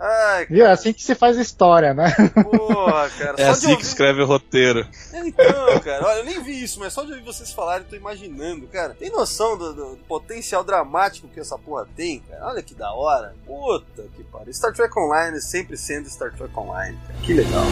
Ai, Viu? É assim que se faz história, né? porra, cara. É só assim de que escreve o roteiro. É, Então, cara, olha, eu nem vi isso, mas só de ouvir vocês falarem, eu tô imaginando, cara. Tem noção do, do- do potencial dramático que essa porra tem, cara? Olha que da hora. Puta que pariu. Star Trek Online sempre sendo Star Trek Online, cara. Que legal.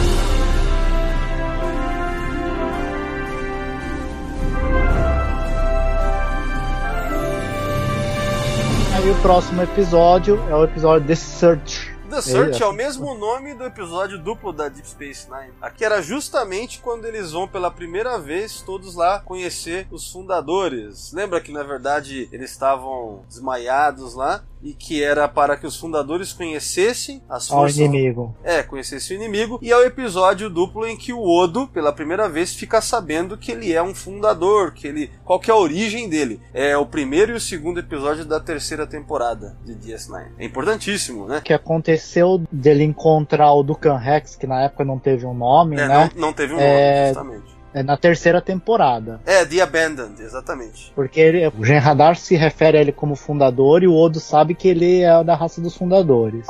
Aí o próximo episódio é o episódio The Search. The Search é, o assim. mesmo nome do episódio duplo da Deep Space Nine. Aqui era justamente quando eles vão pela primeira vez todos lá conhecer os fundadores. Lembra que na verdade eles estavam desmaiados lá e que era para que os fundadores conhecessem as Ao forças inimigo. É, conhecesse o inimigo. E é o episódio duplo em que o Odo, pela primeira vez, fica sabendo que ele é um fundador, que ele. qual que é a origem dele. É o primeiro e o segundo episódio da terceira temporada de DS9. É importantíssimo, né? O que aconteceu dele encontrar o Dukan Rex, que na época não teve um nome, É, né? não, não teve um É- nome, justamente. É na terceira temporada. É, The Abandoned, exatamente. Porque ele, o Gen Radar se refere a ele como fundador e o Odo sabe que ele é da raça dos fundadores.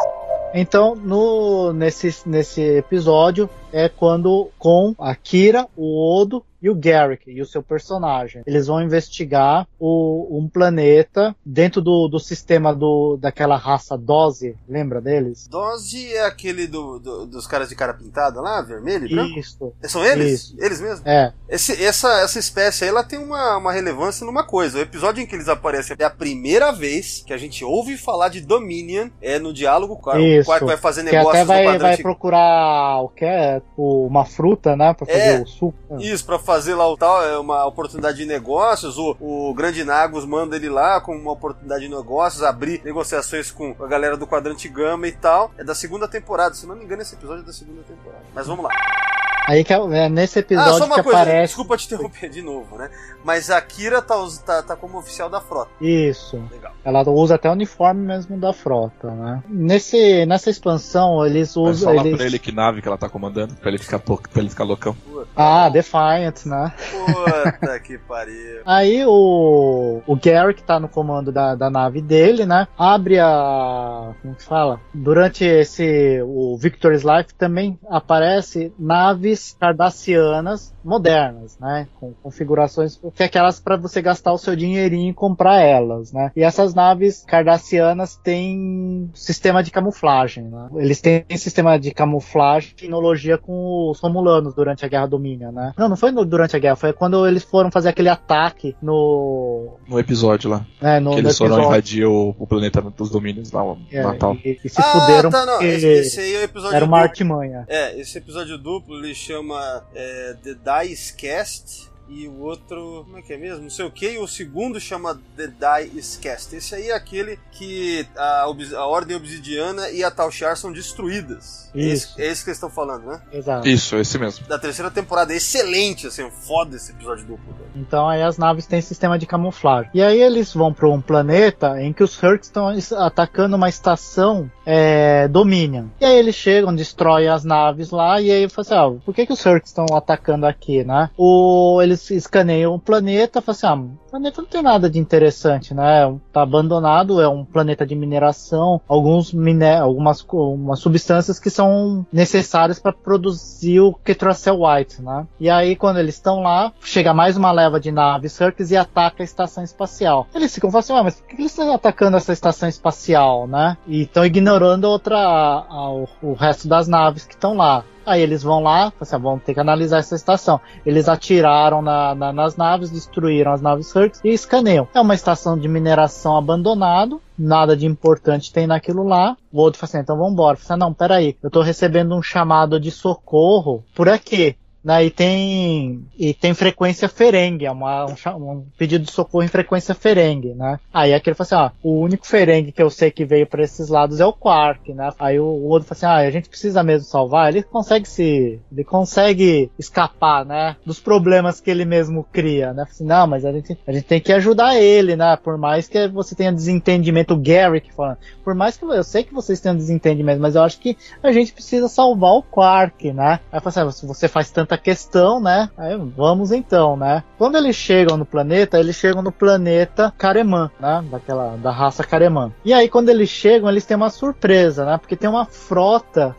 Então, no, nesse, nesse episódio é quando com a Kira, o Odo e o Garrick e o seu personagem. Eles vão investigar o, um planeta dentro do, do sistema do, daquela raça Dose, lembra deles? Dose é aquele do, do- dos caras de cara pintada lá, vermelho e branco? Isso. São eles? Isso. Eles mesmos? É, Esse- essa, essa espécie aí, ela tem uma, uma relevância numa coisa. O episódio em que eles aparecem é a primeira vez que a gente ouve falar de Dominion, é no diálogo com o quarto vai fazer que negócios até vai, vai procurar o que é o- uma fruta, né, Pra fazer É. o suco. Isso, pra fazer lá o tal, é uma oportunidade de negócios. O, o Grande Nagos manda ele lá com uma oportunidade de negócios, abrir negociações com a galera do quadrante Gama e tal. É da segunda temporada, se não me engano, esse episódio é da segunda temporada. Mas vamos lá. Aí que é, é nesse episódio ah, só uma que coisa, aparece. desculpa te interromper de novo, né? Mas a Kira tá, tá, tá como oficial da frota. Isso. Legal. Ela usa até o uniforme mesmo da frota, né? Nesse, nessa expansão, eles usam. falar Eles... pra ele que nave que ela tá comandando, pra ele ficar, pra ele ficar loucão. Ah, Defiant, né? Puta que [LAUGHS] pariu. Aí o, o Garrick tá no comando da, da nave dele, né? Abre a. Como que fala? Durante esse. O Victor's Life também aparece naves cardassianas modernas, né? Com configurações que é aquelas para você gastar o seu dinheirinho e comprar elas, né? E essas naves cardassianas têm sistema de camuflagem, né? Eles têm sistema de camuflagem, tecnologia com os romulanos durante a Guerra Dominion, né? Não, não foi no- durante a guerra, foi quando eles foram fazer aquele ataque no. No episódio lá. É, no, que no eles foram invadir o, o planeta dos domínios lá, o É, Natal. e, e se ah, fuderam tá, não. Esse, esse aí é o episódio era uma duplo. artimanha. É, esse episódio duplo ele chama é, The Dice Cast. E o outro. Como é que é mesmo? Não sei o que. E o segundo chama The Die is Cast. Esse aí é aquele que a, a Ordem Obsidiana e a Tal Shiar são destruídas. Isso. Esse, é esse que eles estão falando, né? Exato. Isso, esse mesmo. Da terceira temporada. Excelente, assim, foda esse episódio duplo. cara. Então aí as naves têm sistema de camuflagem. E aí eles vão para um planeta em que os Hurks estão es- atacando uma estação é, Dominion. E aí eles chegam, destroem as naves lá e aí fala assim, ah, por que, que os Hurks estão atacando aqui, né? O, eles escaneiam o planeta, falam assim, ah, o planeta não tem nada de interessante, né? Tá abandonado, é um planeta de mineração, alguns miné algumas umas substâncias que são necessárias para produzir o Ketracel White, né? E aí quando eles estão lá, chega mais uma leva de naves Hurks e ataca a estação espacial. Eles ficam falando assim, ah, mas por que eles estão atacando essa estação espacial, né? E estão ignorando outra, a- a- o resto das naves que estão lá. Aí eles vão lá, assim, ah, vamos ter que analisar essa estação. Eles atiraram na- na- nas naves, destruíram as naves Hurks e escaneiam. É uma estação de mineração abandonado, nada de importante tem naquilo lá. O outro fala assim, então vamos embora. Fala assim, não, peraí, eu tô recebendo um chamado de socorro por aqui. Né, e tem e tem frequência ferengue, é uma, um, um pedido de socorro em frequência ferengue, né? Aí aquele fala assim, ó, o único ferengue que eu sei que veio para esses lados é o Quark, né? Aí o, o outro fala assim, ah, a gente precisa mesmo salvar, ele consegue se, ele consegue escapar, né? Dos problemas que ele mesmo cria, né? Assim, não, mas a gente, a gente tem que ajudar ele, né? Por mais que você tenha desentendimento, o Garrick falando, por mais que eu sei que vocês tenham desentendimento, mas eu acho que a gente precisa salvar o Quark, né? Aí fala assim, ah, você faz tanta questão, né? Aí vamos então, né? Quando eles chegam no planeta, eles chegam no planeta Kareman, né? Daquela, da raça Kareman. E aí quando eles chegam, eles têm uma surpresa, né? Porque tem uma frota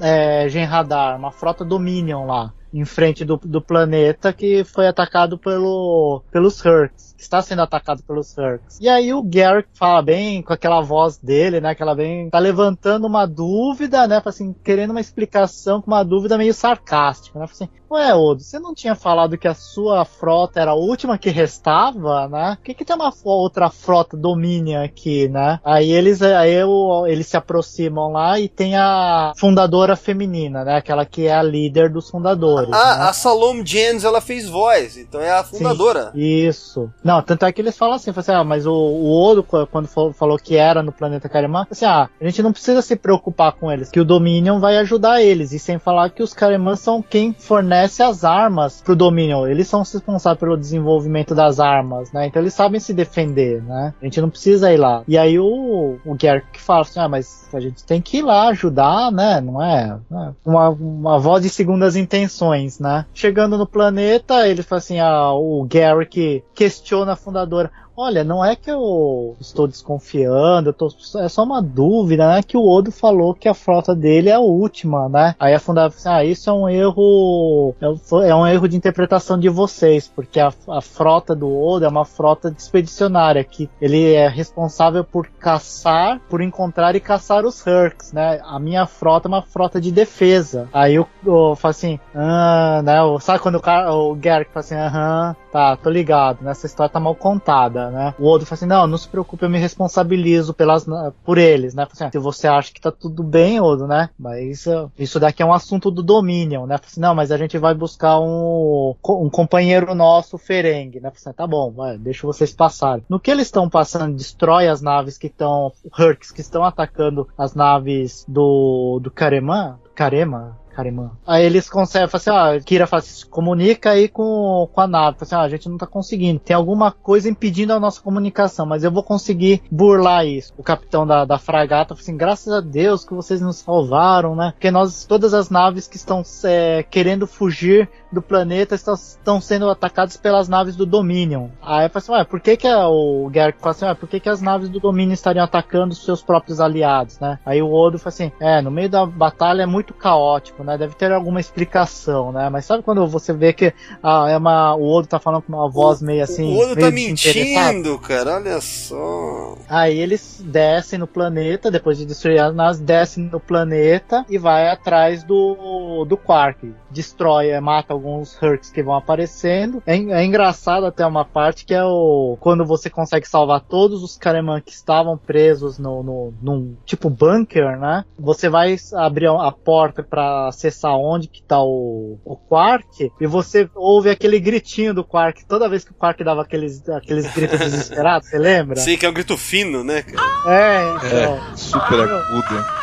é, Genradar, uma frota Dominion lá. Em frente do, do planeta que foi atacado pelo, pelos Hurks. Que Está sendo atacado pelos Hurks. E aí o Garrick fala bem com aquela voz dele, né? Que ela vem. Tá levantando uma dúvida, né? Assim, querendo uma explicação com uma dúvida meio sarcástica, né? Fala Assim, Ué, Odo, você não tinha falado que a sua frota era a última que restava, né? Por que, que tem uma outra frota Dominion aqui, né? Aí eles, aí o- eles se aproximam lá e tem a fundadora feminina, né? Aquela que é a líder dos fundadores. né? Ah, a Salome Jens, ela fez voz, então é a fundadora. Sim, isso. Não, tanto é que eles falam assim, assim ah, mas o, o Odo, qu- quando fal- falou que era no planeta Kareman, assim, ah, a gente não precisa se preocupar com eles, que o Dominion vai ajudar eles, e sem falar que os Kareman são quem fornece as armas pro Dominion, eles são responsáveis pelo desenvolvimento das armas, né, então eles sabem se defender, né, a gente não precisa ir lá. E aí o, o Garrick fala assim, ah, mas a gente tem que ir lá ajudar, né, não é, né? uma, uma voz de segundas intenções, né. Chegando no planeta, ele fala assim, ah, o Garrick questiona a fundadora, Olha, não é que eu estou desconfiando, eu tô, é só uma dúvida, né? Que o Odo falou que a frota dele é a última, né? Aí a fundadora assim, ah, isso é um erro, é um- é um erro de interpretação de vocês, porque a, a frota do Odo é uma frota expedicionária, que ele é responsável por caçar, por encontrar e caçar os Hurks, né? A minha frota é uma frota de defesa. Aí o, o fala assim, ah, né? Sabe quando o, cara, o Garrick fala assim, aham, tá, tô ligado, né? Essa história tá mal contada, né? O Odo fala assim, não, não se preocupe, eu me responsabilizo pelas, por eles, né? Assim, "Ah, se você acha que tá tudo bem, Odo, né? Mas uh, isso daqui é um assunto do Dominion, né? Assim, não, mas a gente vai buscar um, um companheiro nosso, Ferengue, né? Assim, tá bom, vai, deixa vocês passarem. No que eles estão passando, destrói as naves que estão, Hurks, que estão atacando as naves do, do Kareman, Karema, Karema. Aí eles conseguem, assim, ó, Kira fala assim, comunica aí com, com a nave. Fala assim, ó, a gente não tá conseguindo. Tem alguma coisa impedindo a nossa comunicação, mas eu vou conseguir burlar isso. O capitão da, da fragata fala assim, graças a Deus que vocês nos salvaram, né? Porque nós, todas as naves que estão é, querendo fugir do planeta estão, estão sendo atacadas pelas naves do Dominion. Aí fala assim, ué, por que que o Garrick fala assim, ué, por que que as naves do Dominion estariam atacando os seus próprios aliados, né? Aí o Odo fala assim, é, no meio da batalha é muito caótico, né? Deve ter alguma explicação, né? Mas sabe quando você vê que ah, é uma, o Odo tá falando com uma voz meio assim... o Odo tá mentindo, cara, olha só. Aí eles descem no planeta, depois de destruir as naves, descem no planeta e vai atrás do, do Quark. Destrói, eh, mata alguns Hurks que vão aparecendo. É, é engraçado até uma parte que é o. Quando você consegue salvar todos os Kareman que estavam presos no, no, num tipo bunker, né? Você vai abrir a porta para acessar onde que tá o, o Quark, e você ouve aquele gritinho do Quark toda vez que o Quark dava aqueles, aqueles gritos desesperados, você lembra? Sim, que é um grito fino, né? cara? É, então. É, super agudo.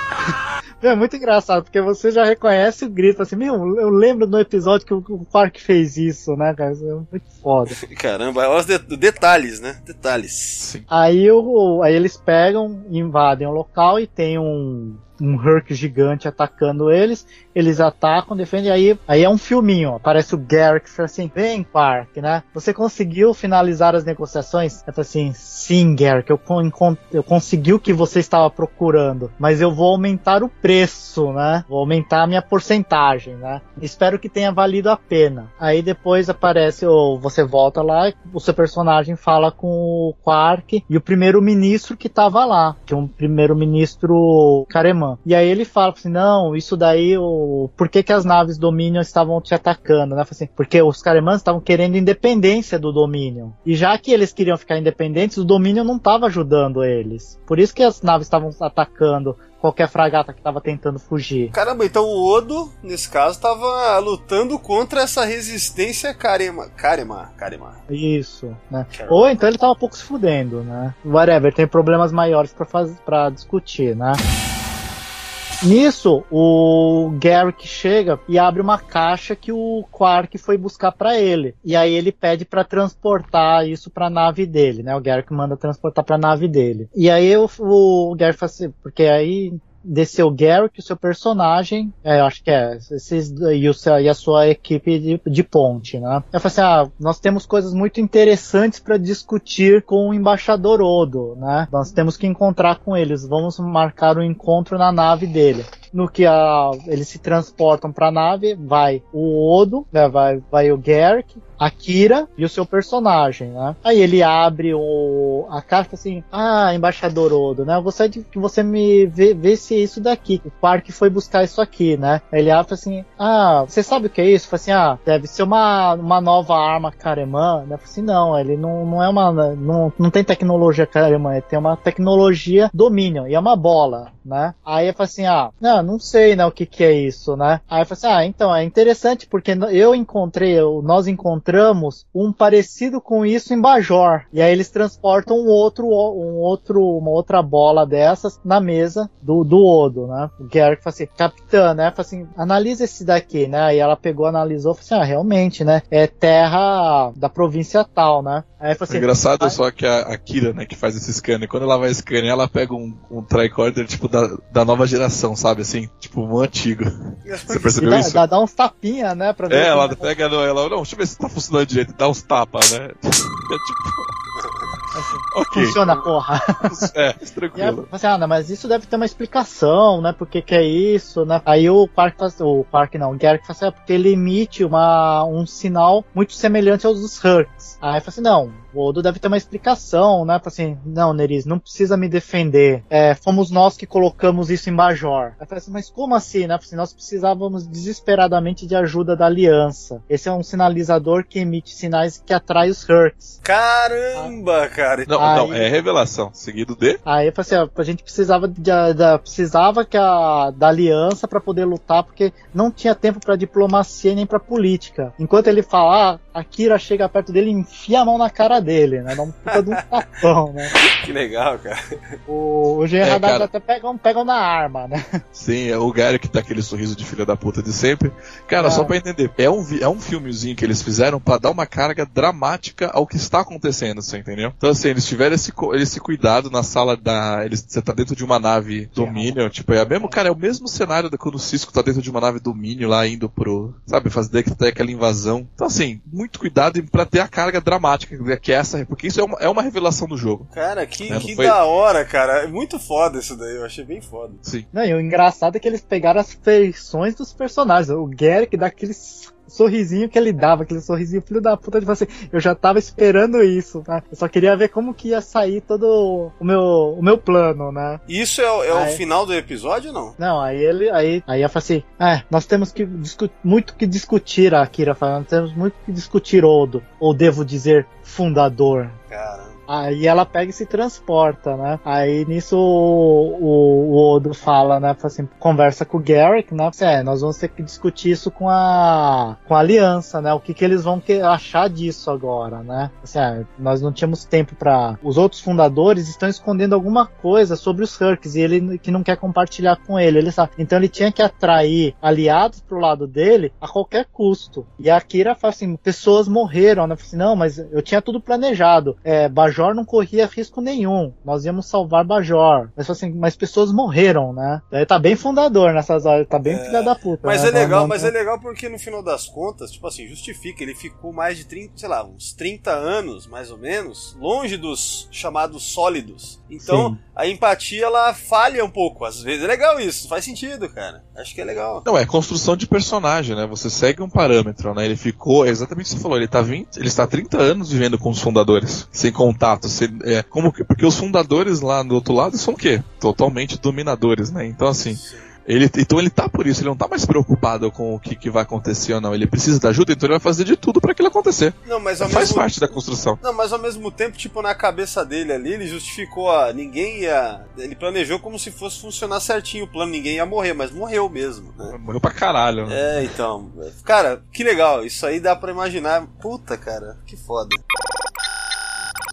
É muito engraçado, porque você já reconhece o grito, assim, meu, eu lembro no episódio que o o Quark fez isso, né, cara? Isso é muito foda. [LAUGHS] Caramba, olha os de- detalhes, né? Detalhes. Sim. Aí, o, aí eles pegam, invadem o local e tem um, um Herc gigante atacando eles. Eles atacam, defendem. Aí, aí é um filminho. Aparece o Garrick fala assim: Vem, Quark, né? Você conseguiu finalizar as negociações? Ele fala assim: Sim, Garrick, eu, eu consegui o que você estava procurando, mas eu vou aumentar o preço, né? Vou aumentar a minha porcentagem, né? Espero que tenha valido a pena. Aí depois aparece, ou você volta lá, o seu personagem fala com o Quark e o primeiro-ministro que tava lá, que é um primeiro-ministro Careman. E aí ele fala assim: não, isso daí, o... por que, que as naves Dominion estavam te atacando? Né? Assim, porque os Caremans estavam querendo independência do Dominion. E já que eles queriam ficar independentes, o Dominion não estava ajudando eles. Por isso que as naves estavam atacando qualquer fragata que estava tentando fugir. Caramba, então o Odo, nesse caso, tava lutando contra essa resistência Karema. Karema, Karema. Isso, né? Caramba. Ou então ele tava pouco se fudendo, né? Whatever, tem problemas maiores para discutir, né? Nisso, o Garrick chega e abre uma caixa que o Quark foi buscar pra ele. E aí ele pede pra transportar isso pra nave dele, né? O Garrick manda transportar pra nave dele. E aí o, o Garrick fala assim, porque aí desceu Garrick, o seu personagem, é, acho que é, esses, e, o e a sua equipe de, de ponte, né? Eu falei assim, ah, nós temos coisas muito interessantes para discutir com o embaixador Odo, né? Nós temos que encontrar com eles, vamos marcar um encontro na nave dele. No que a, eles se transportam para a nave, vai o Odo, né, vai, vai o Garrick, a Kira e o seu personagem, né? Aí ele abre o, a carta assim, ah, embaixador Odo, né? Eu gostaria de que você me vê, vê se é isso daqui. O Quark foi buscar isso aqui, né? Aí ele abre assim, ah, você sabe o que é isso? Fala assim, ah, deve ser uma, uma nova arma Karemã, né? Falei assim, não, ele não, não é uma, não, não tem tecnologia Karemã, ele tem uma tecnologia Dominion, e é uma bola, né? Aí eu falei assim, ah, não, não sei, né, o que que é isso, né? Aí eu falei assim, ah, então, é interessante porque eu encontrei, nós encontramos um parecido com isso em Bajor. E aí eles transportam um outro, um outro, uma outra bola dessas na mesa do, do Odo, né? O Garrick falou assim, capitã, né? Falou assim, analisa esse daqui, né? Aí ela pegou, analisou, falou assim, ah, realmente, né? É terra da província tal, né? Aí falou O assim, engraçado ah, é só que a, a Kira, né, que faz esse scanner, quando ela vai scanear, ela pega um, um tricorder, tipo, da, da nova geração, sabe, assim, tipo, um antigo. Você e percebeu dá, isso? dá, dá uns tapinha, né? Pra ver É, ela pega, no, ela, não, deixa eu ver se tá funcionando direito, dá uns tapas, né? [LAUGHS] É tipo, ok, Funciona, porra. [LAUGHS] é, E aí, tranquilo. assim, ah, não, mas isso deve ter uma explicação, né? Por que, que é isso, né? Aí o Quark, faz- o Quark não, o Garrick fala assim, é porque ele emite uma, um sinal muito semelhante aos dos Hurks. Aí fala assim, não, o Odo deve ter uma explicação, né? Fala assim, não, Neris, não precisa me defender. É, fomos nós que colocamos isso em Bajor. Assim, mas como assim, né? Assim, nós precisávamos desesperadamente de ajuda da Aliança. Esse é um sinalizador que emite sinais que atrai os Hurks. Caramba, cara. Não, Aí- não, é revelação, seguido de... Aí eu falei assim, ó, a gente precisava de, da- precisava que a, da aliança para poder lutar, porque não tinha tempo para diplomacia nem para política. Enquanto ele fala, ah, a Kira chega perto dele e enfia a mão na cara dele, né? Dá um puta de um tapão, né? Que legal, cara. O, o Gen É, Haddad cara. até pegam, pegam na arma, né? Sim, é o Gary que tá aquele sorriso de filha da puta de sempre. Cara, É. só pra entender, é um, é um filmezinho que eles fizeram pra dar uma carga dramática ao que está acontecendo, você entendeu? Então assim, eles tiveram esse, esse cuidado na sala da... Eles, você tá dentro de uma nave Dominion, tipo, é o mesmo, cara, é o mesmo cenário da quando o Cisco tá dentro de uma nave Dominion lá indo pro, sabe, fazer que tem aquela invasão. Então assim, muito cuidado em- pra ter a carga dramática que é essa, porque isso é uma, é uma revelação do jogo. Cara, que, É, não que foi- da hora, cara. É muito foda isso daí. Eu achei bem foda. Sim. Não, e o engraçado é que eles pegaram as feições dos personagens. O Garrick dá aquele sorrisinho que ele dava, aquele sorrisinho filho da puta de você. Eu já tava esperando isso, tá? Eu só queria ver como que ia sair todo o meu, o meu plano, né? Isso é, o- é o Ah, é. final do episódio ou não? Não, aí ele, aí, aí eu falei assim, é, nós temos que muito que discutir, a Akira falando, nós temos muito que discutir Odo, ou devo dizer, fundador. Caramba. Aí ela pega e se transporta, né? Aí nisso o, o, o Odo fala, né? Fala Assim, conversa com o Garrick, né? Assim, é, nós vamos ter que discutir isso com a, com a aliança, né? O que, que eles vão que, achar disso agora, né? Assim, é, nós não tínhamos tempo para Os outros fundadores estão escondendo alguma coisa sobre os Hurks e ele que não quer compartilhar com ele. ele sabe. Então ele tinha que atrair aliados pro lado dele a qualquer custo. E a Kira fala assim: pessoas morreram, né? Fala assim, não, mas eu tinha tudo planejado. É, Bajor não corria risco nenhum. Nós íamos salvar Bajor. Mas assim, mas pessoas morreram, né? Ele tá bem fundador nessas horas, tá bem É, filha da puta. Mas né? é legal, Não- mas é legal porque no final das contas, tipo assim, justifica, ele ficou mais de 30, sei lá, uns 30 anos, mais ou menos, longe dos chamados sólidos. Então, Sim. a empatia ela falha um pouco, às vezes. É legal isso, faz sentido, cara. Acho que é legal. Não, é construção de personagem, né? Você segue um parâmetro, né? Ele ficou, é exatamente o que você falou, ele tá 20, ele está há 30 anos vivendo com os fundadores, sem contato, sem, é, como que, porque os fundadores lá do outro lado são o quê? Totalmente dominadores, né? Então assim, ele, então ele tá por isso, ele não tá mais preocupado com o que, que vai acontecer ou não, ele precisa da ajuda, então ele vai fazer de tudo para aquilo acontecer. Não, mas ao Faz mesmo parte da construção. Não, mas ao mesmo tempo, tipo, na cabeça dele ali, ele justificou, ó, ninguém ia. Ele planejou como se fosse funcionar certinho o plano, ninguém ia morrer, mas morreu mesmo, né? Morreu pra caralho, né? É, então. Cara, que legal, isso aí dá pra imaginar. Puta, cara, que foda.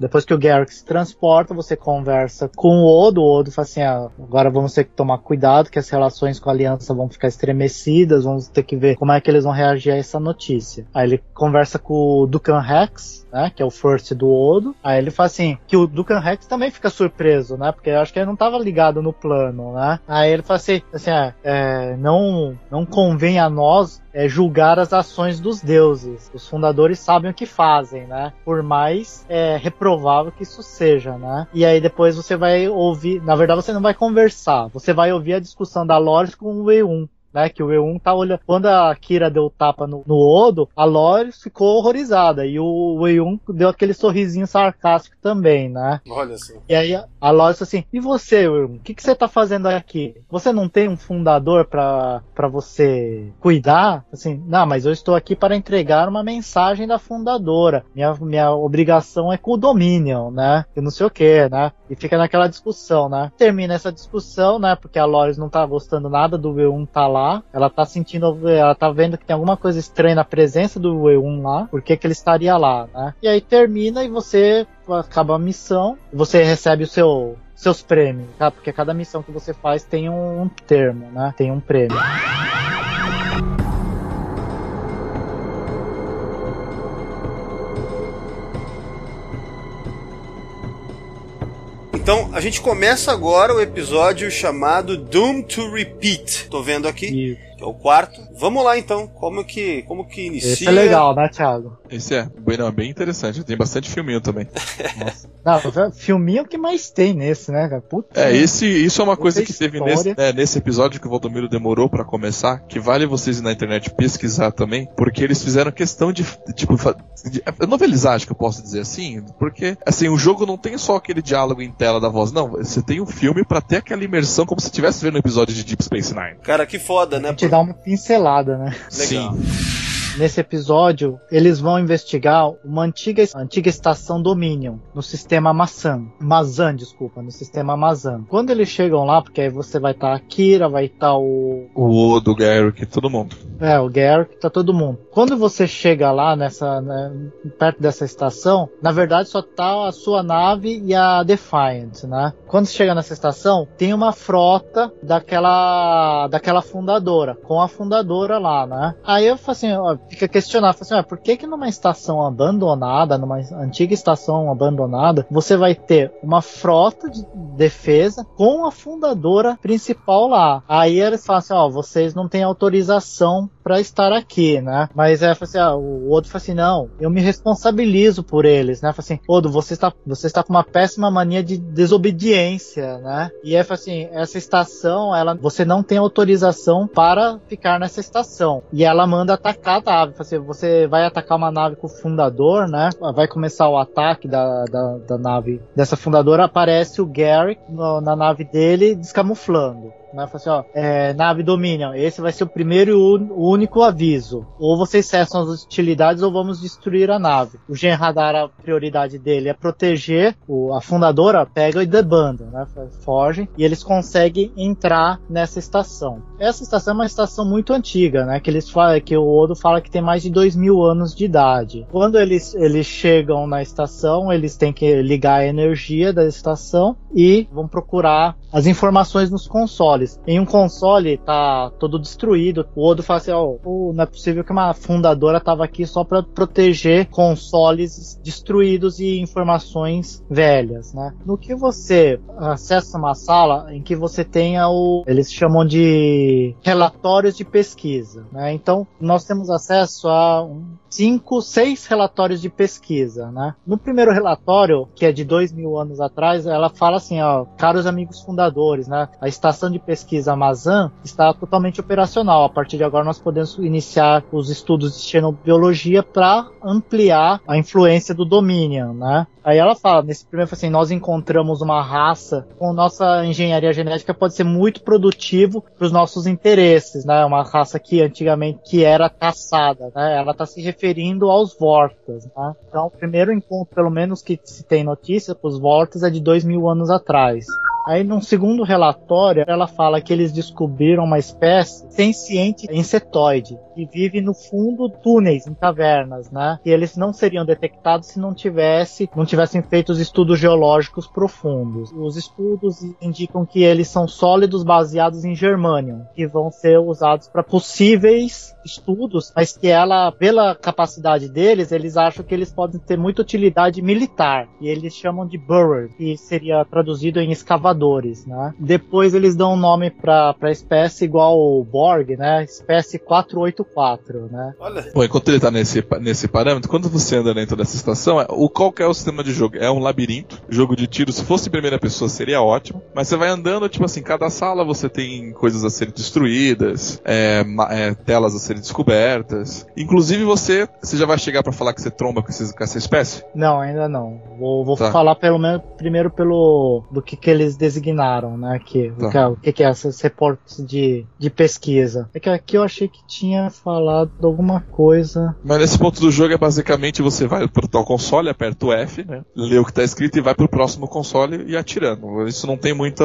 Depois que o Garrick se transporta, você conversa com o Odo. O Odo fala assim: ah, agora vamos ter que tomar cuidado, que as relações com a aliança vão ficar estremecidas, vamos ter que ver como é que eles vão reagir a essa notícia. Aí ele conversa com o Dukan Rex, né, que é o first do Odo. Aí ele fala assim: que o Dukan Rex também fica surpreso, né, porque eu acho que ele não estava ligado no plano, né. Aí ele fala assim: assim ah, é, não, não convém a nós é, julgar as ações dos deuses. Os fundadores sabem o que fazem, né? Por mais é, reprovável que isso seja, né? E aí depois você vai ouvir, na verdade você não vai conversar, você vai ouvir a discussão da Loris com o E1. Né, que o E1 tá olhando. Quando a Kira deu o tapa no, no Odo, a Loris ficou horrorizada. E o E1 deu aquele sorrisinho sarcástico também, né? Olha só. E aí a- a assim: E você, William? O que, que você tá fazendo aqui? Você não tem um fundador pra pra você cuidar? Assim, não, mas eu estou aqui para entregar uma mensagem da fundadora. Minha, minha obrigação é com o Dominion, né? E não sei o que, né? E fica naquela discussão, né? Termina essa discussão, né? Porque a Lois não tá gostando nada do V1 tá lá. Ela tá sentindo, ela tá vendo que tem alguma coisa estranha na presença do V1 lá. Por que que ele estaria lá, né? E aí termina e você acaba a missão, você recebe o seu seus prêmios, tá? Porque cada missão que você faz tem um, um termo, né? Tem um prêmio. Então, a gente começa agora o episódio chamado Doom to Repeat. Tô vendo aqui, E que é o quarto. Vamos lá então, como que, como que inicia? esse é legal, né, Thiago? Esse é, bem, não, é bem interessante, tem bastante filminho também. [LAUGHS] Não, filminho que mais tem nesse, né, cara? Putz, É, esse, isso é uma coisa que teve nesse, é, nesse episódio que o Valdomiro demorou pra começar, que vale vocês ir na internet pesquisar também, porque eles fizeram questão de, tipo, de, é novelizagem, que eu posso dizer assim, porque, assim, o jogo não tem só aquele diálogo em tela da voz, não, você tem um filme pra ter aquela imersão como se estivesse vendo um episódio de Deep Space Nine. Cara, que foda, né? gente dá uma pincelada, né? Legal. Sim. Nesse episódio, eles vão investigar uma antiga, antiga estação Dominion no sistema Mazan. Mazan, desculpa, no sistema Mazan. Quando eles chegam lá, porque aí você vai estar a Kira, vai estar o. O Odo, o Garrick, todo mundo. É, o Garrick, tá todo mundo. Quando você chega lá nessa. né, perto dessa estação, na verdade só tá a sua nave e a Defiant, né? Quando você chega nessa estação, tem uma frota daquela. daquela fundadora, com a fundadora lá, né? Aí eu falo assim, fica questionado, falo assim, por que que numa estação abandonada, numa antiga estação abandonada, você vai ter uma frota de defesa com a fundadora principal lá? Aí eles falam assim, ó, vocês não têm autorização para estar aqui, né? Mas é, assim, ah, o outro fala assim, não, eu me responsabilizo por eles, né? Fala assim, Odo, você está, você está com uma péssima mania de desobediência, né? E é, fala assim, essa estação, ela, você não tem autorização para ficar nessa estação. E ela manda atacar a nave. Fala assim, você vai atacar uma nave com o fundador, né? Vai começar o ataque da, da, da nave dessa fundadora. Aparece o Gary no- na nave dele descamuflando. Né? Fala assim, ó, é, esse vai ser o primeiro e o único aviso. Ou vocês cessam as hostilidades ou vamos destruir a nave. O Gen Radar, a prioridade dele é proteger, o, a fundadora pega e debanda, né? Fogem, e eles conseguem entrar nessa estação. Essa estação é uma estação muito antiga, né? Que eles falam, que o Odo fala que tem mais de dois mil anos de idade. Quando eles, eles chegam na estação, eles têm que ligar a energia da estação e vão procurar as informações nos consoles. Em um console tá todo destruído. O Odo fala assim: oh, não é possível que uma fundadora tava aqui só para proteger consoles destruídos e informações velhas, né? No que você acessa uma sala em que você tenha o eles chamam de relatórios de pesquisa, né? Então nós temos acesso a um, cinco, seis relatórios de pesquisa, né? No primeiro relatório, que é de dois mil anos atrás, ela fala assim, ó, caros amigos fundadores, né? A estação de pesquisa Amazon está totalmente operacional. A partir de agora nós podemos iniciar os estudos de xenobiologia para ampliar a influência do Dominion, né? Aí ela fala, nesse primeiro, assim, nós encontramos uma raça com nossa engenharia genética pode ser muito produtivo para os nossos interesses, né? Uma raça que antigamente que era caçada, né? Ela está se referindo aos Vortas, né? Então, o primeiro encontro, pelo menos que se tem notícia, com os Vortas é de dois mil anos atrás. Aí, num segundo relatório, ela fala que eles descobriram uma espécie senciente insetoide que vive no fundo túneis, em cavernas, né? E eles não seriam detectados se não tivesse, não tivessem feito os estudos geológicos profundos. Os estudos indicam que eles são sólidos baseados em germânio, que vão ser usados para possíveis estudos, mas que ela, pela capacidade deles, eles acham que eles podem ter muita utilidade militar. E eles chamam de burrow, que seria traduzido em escavadores, né? Depois eles dão um nome para a espécie igual o Borg, né? Espécie 484, né? Olha. Bom, enquanto ele tá nesse, nesse parâmetro, quando você anda dentro dessa estação, é- o qual que é o sistema de jogo? É um labirinto, jogo de tiro. Se fosse em primeira pessoa seria ótimo, mas você vai andando, tipo assim, cada sala você tem coisas a serem destruídas, é, é, telas a serem descobertas. Inclusive você, você já vai chegar pra falar que você tromba com, esses- com essa espécie? Não, ainda não. Vou, vou Tá. falar pelo menos primeiro pelo do que, que eles designaram, né? Aqui, Tá. o, que, é- o que, que é esses reportes de, de pesquisa. É que aqui eu achei que tinha falado alguma coisa. Mas nesse ponto do jogo é basicamente você vai pro tal console, aperta o F, né? Lê o que tá escrito e vai pro próximo console e atirando. Isso não tem muito,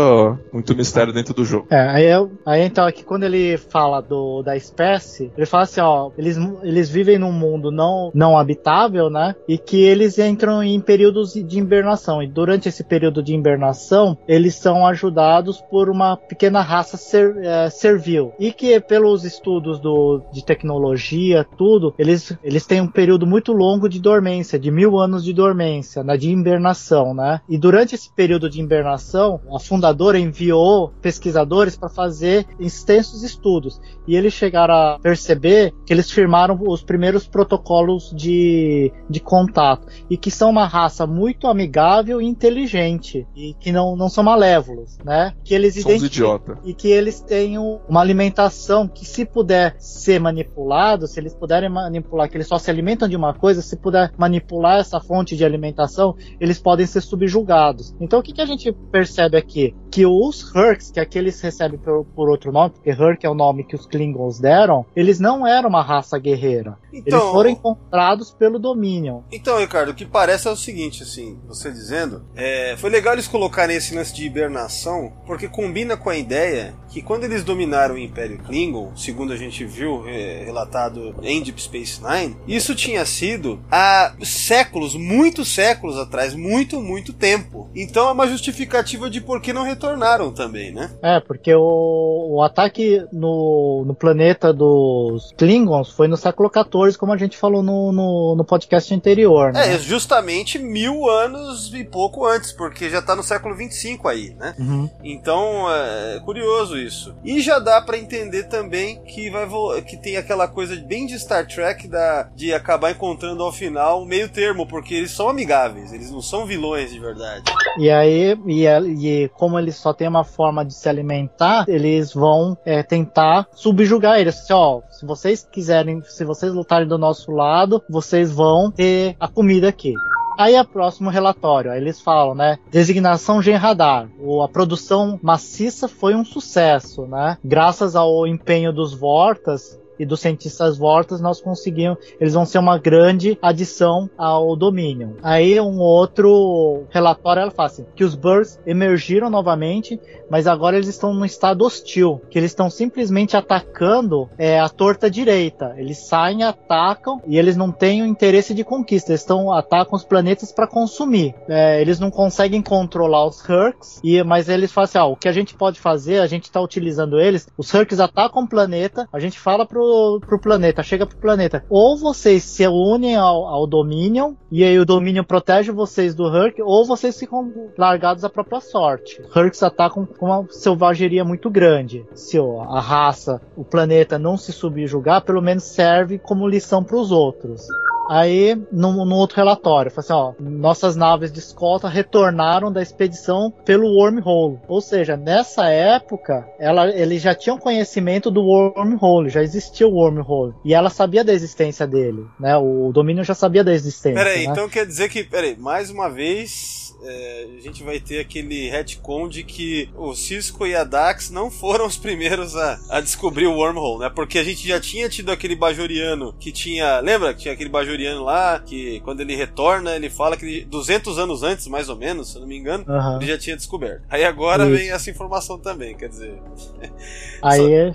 muito mistério dentro do jogo. É, aí, eu, aí então aqui quando ele fala do, da espécie, ele fala assim, ó, eles, eles vivem num mundo não, não habitável, né? E que eles entram em períodos de hibernação. E durante esse período de hibernação, eles são ajudados por uma pequena raça ser, é, servil. E que pelos estudos do, de tecnologia, tudo, eles, eles têm um período muito longo de dormência, de mil anos de dormência, né, de hibernação, né? E durante esse período de hibernação, a fundadora enviou pesquisadores para fazer extensos estudos. E eles chegaram a perceber que eles firmaram os primeiros protocolos de, de contato. E que são uma raça muito amigável e inteligente. E que não, não são malévolos, né? Que eles São idiota. e que eles tenham uma alimentação que, se puder ser manipulado, se eles puderem manipular, que eles só se alimentam de uma coisa, se puder manipular essa fonte de alimentação, eles podem ser subjugados. Então, o que, que a gente percebe aqui? Que os Hurks, que aqui eles recebem por, por outro nome, porque Hurk é o nome que os Klingons deram, eles não eram uma raça guerreira. Então, Eles foram encontrados pelo Dominion. Então, Ricardo, o que parece é o seguinte, assim, você dizendo, é, foi legal eles colocarem esse lance de hibernação, porque combina com a ideia que quando eles dominaram o Império Klingon, segundo a gente viu é, relatado em Deep Space Nine, isso tinha sido há séculos, muitos séculos atrás, muito, muito tempo. Então é uma justificativa de por que não retornaram também, né? É, porque o, o ataque no, no planeta dos Klingons foi no século XIV, como a gente falou no, no, no podcast anterior, né? É, justamente mil anos e pouco antes, porque já tá no século 25 aí, né? Uhum. Então é curioso isso. E já dá pra entender também que vai que tem aquela coisa bem de Star Trek da, de acabar encontrando ao final um meio termo, porque eles são amigáveis, eles não são vilões de verdade. E aí, e, e como eles só têm uma forma de se alimentar, eles vão é, tentar subjugar eles. Assim, ó, se vocês quiserem, se vocês lutarem do nosso lado, vocês vão ter a comida aqui. Aí é próximo relatório, aí eles falam, né? Designação Genradar. O, a produção maciça foi um sucesso, né? Graças ao empenho dos Vortas, e dos cientistas Vortas, nós conseguimos. Eles vão ser uma grande adição ao Dominion. Aí um outro relatório ela fala assim, que os Birds emergiram novamente, mas agora eles estão num estado hostil, que eles estão simplesmente atacando é, a torta direita. Eles saem, atacam e eles não têm o interesse de conquista. Eles estão atacam os planetas para consumir. É, eles não conseguem controlar os Hurks, e mas eles falam assim, ah, o que a gente pode fazer? A gente está utilizando eles. Os Hurks atacam o planeta. A gente fala pro pro, planeta, chega pro planeta. Ou vocês se unem ao, ao Dominion, e aí o Dominion protege vocês do Hurk, ou vocês ficam largados à própria sorte. Hurks atacam com uma selvageria muito grande. Se a raça, o planeta não se subjugar, pelo menos serve como lição para os outros. Aí, no, no, outro relatório, fala assim, ó, nossas naves de escolta retornaram da expedição pelo wormhole. Ou seja, nessa época, ela, eles já tinham conhecimento do wormhole, já existia o wormhole. E ela sabia da existência dele, né? O, o domínio já sabia da existência. Peraí, né? então quer dizer que, peraí, mais uma vez é, a gente vai ter aquele retcon de que o Cisco e a Dax não foram os primeiros a, a descobrir o wormhole, né? Porque a gente já tinha tido aquele Bajoriano que tinha. Lembra que tinha aquele Bajoriano lá que quando ele retorna ele fala que ele, 200 anos antes, mais ou menos, se eu não me engano, Uhum. ele já tinha descoberto. Aí agora Isso. vem essa informação também, quer dizer. [LAUGHS] Aí,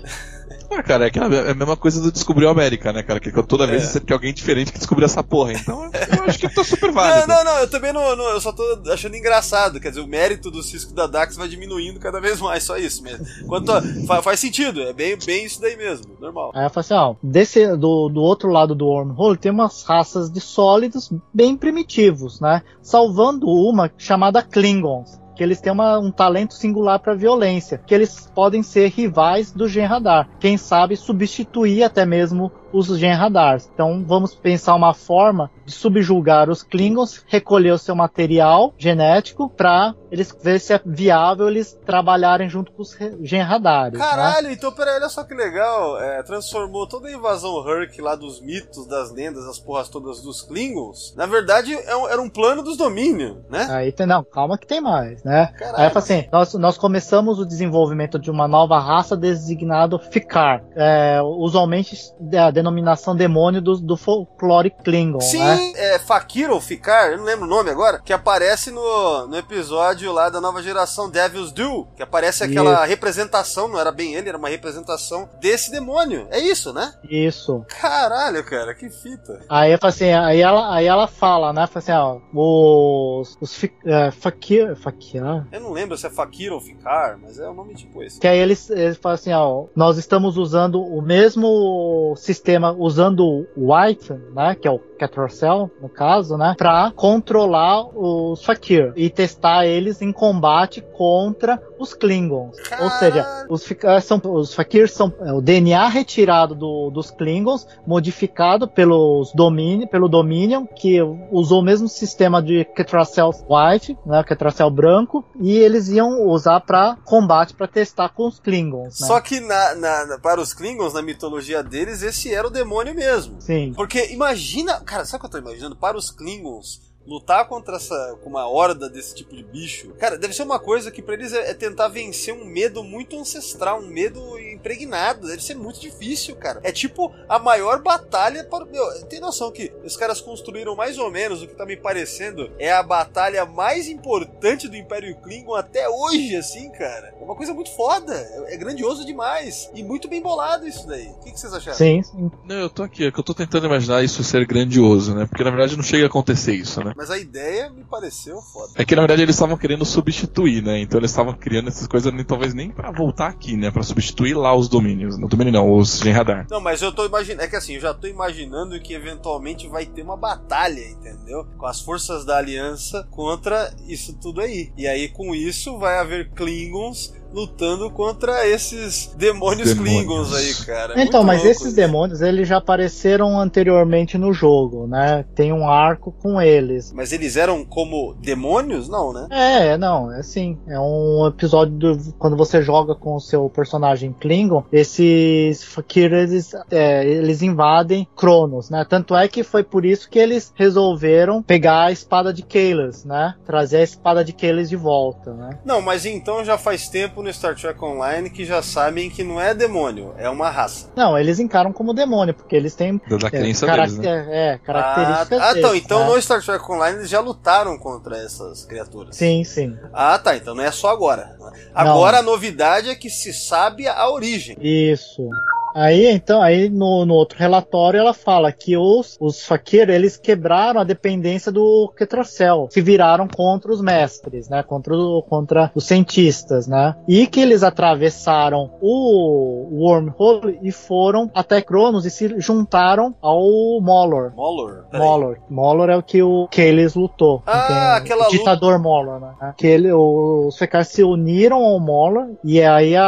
Ah, cara, é, que é a mesma coisa do Descobrir a América, né, cara? Que toda vez É. sempre tem alguém diferente que descobriu essa porra. Então eu [LAUGHS] acho que tá super válido. Não, não, não, eu também não, não- Eu só tô achando engraçado. Quer dizer, o mérito do Cisco da Dax vai diminuindo cada vez mais, só isso mesmo. Quanto a- fa- faz sentido, é bem, bem isso daí mesmo, normal. Aí eu falei assim, ó, desse, do, do outro lado do wormhole tem umas raças de sólidos bem primitivos, né? Salvando uma chamada Klingons. Que eles têm uma- um talento singular para violência, que eles podem ser rivais do Gen Radar. Quem sabe substituir até mesmo os Gen Radars. Então vamos pensar uma forma de subjugar os Klingons, recolher o seu material genético para eles ver se é viável eles trabalharem junto com os re- Gen Radares. né? Caralho, então peraí, olha só que legal. É, transformou toda a invasão Hurk lá dos mitos, das lendas, as porras todas dos Klingons. Na verdade, é um- era um plano dos Dominion, né? Aí tem, não, calma que tem mais, né? Caralho. Aí assim, nós, nós começamos o desenvolvimento de uma nova raça designada Ficar, é, usualmente a denominação demônio do, do folclore Klingon, Sim, né? é Fakir ou Ficar, eu não lembro o nome agora, que aparece no, no episódio lá da nova geração Devil's Due, que aparece aquela representação, não era bem ele, era uma representação desse demônio. É isso, né? Isso. Caralho, cara, que fita. Aí, assim, aí, ela, aí ela fala, né? Fala assim, ó, os, os fi- é, Fakir, Fakir, Eu não lembro se é Fakir ou Ficar, mas é um nome tipo esse. Que aí eles, eles falam assim, ó, nós estamos usando o mesmo sistema, usando o White, né, que é o Catrocel, no caso, né, pra controlar os Fakir e testar eles em combate contra os Klingons. Ou seja, os, eh, são, os Fakir são é, o DNA retirado do- dos Klingons, modificado pelos domínio, pelo Dominion, que usou o mesmo sistema de Catracel White, né, Catracel branco, e eles iam usar pra combate, pra testar com os Klingons. Né? Só que na, na- na- para os Klingons, na mitologia deles, esse era o demônio mesmo. Sim. Porque imagina. Cara, sabe o que eu tô imaginando? Para os Klingons. Lutar contra essa. com uma horda desse tipo de bicho. Cara, deve ser uma coisa que pra eles é, é tentar vencer um medo muito ancestral, um medo impregnado. Deve ser muito difícil, cara. É tipo a maior batalha para. Meu, tem noção que os caras construíram mais ou menos o que tá me parecendo é a batalha mais importante do Império Klingon até hoje, assim, cara. É uma coisa muito foda. É, é grandioso demais. E muito bem bolado isso daí. O que, que vocês acharam? Sim, sim. Não, eu tô aqui, é que eu tô tentando imaginar isso ser grandioso, né? Porque na verdade não chega a acontecer isso, né? [LAUGHS] Mas a ideia me pareceu foda. É que na verdade eles estavam querendo substituir, né? Então eles estavam criando essas coisas nem- talvez nem pra voltar aqui, né? Pra substituir lá os domínios. Não, domínio não, os Gen Radar. Não, mas eu tô imaginando. É que assim, eu já tô imaginando que eventualmente vai ter uma batalha, entendeu? Com as forças da aliança contra isso tudo aí. E aí, com isso, vai haver Klingons lutando contra esses demônios, Demônios. Klingons aí, cara. Então, muito mas esses isso. demônios, eles já apareceram anteriormente no jogo, né? Tem um arco com eles. Mas eles eram como demônios? Não, né? É, não, é assim. É um episódio do, quando você joga com o seu personagem Klingon, esses Fakir, eles, é, eles invadem Cronos, né? Tanto é que foi por isso que eles resolveram pegar a espada de Kaelas, né? Trazer a espada de Kaelas de volta, né? Não, mas então já faz tempo no Star Trek Online que já sabem que não é demônio, é uma raça. Não, eles encaram como demônio, porque eles têm Da, da é, crença carac- deles, né? é, Ah, características ah, então, deles, então né? no Star Trek Online eles já lutaram contra essas criaturas. Sim, sim. Ah, tá, então não é só agora. Agora a novidade é que se sabe a origem. Isso. Aí, então, aí no, no outro relatório ela fala que os, os Fakir, eles quebraram a dependência do Ketracel, se viraram contra os mestres, né, contra, o- contra os cientistas, né, e que eles atravessaram o Wormhole e foram até Cronos e se juntaram ao Molor. Molor? Peraí. Molor. Molor é o que o Kaelis lutou. Ah, Quem- aquela o ditador Molor, né? Que ele, os Fekar se uniram ao Molor e aí a,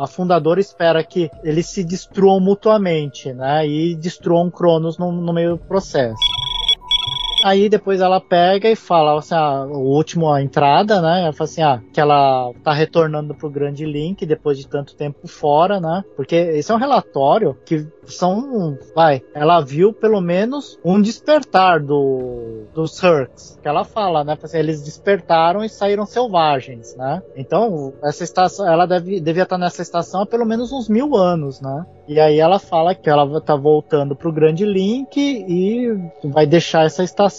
a fundadora espera que eles se destruam mutuamente, né? E destruam Cronos no, no meio do processo. Aí depois ela pega e fala assim, ah, o último a entrada, né? Ela fala assim, ah, que ela tá retornando pro grande link depois de tanto tempo fora, né? Porque esse é um relatório que são, vai, ela viu pelo menos um despertar do dos Hurks, que ela fala, né? Assim, eles despertaram e saíram selvagens, né? Então essa estação, ela deve devia estar nessa estação há pelo menos uns mil anos, né? E aí ela fala que ela tá voltando pro grande link e vai deixar essa estação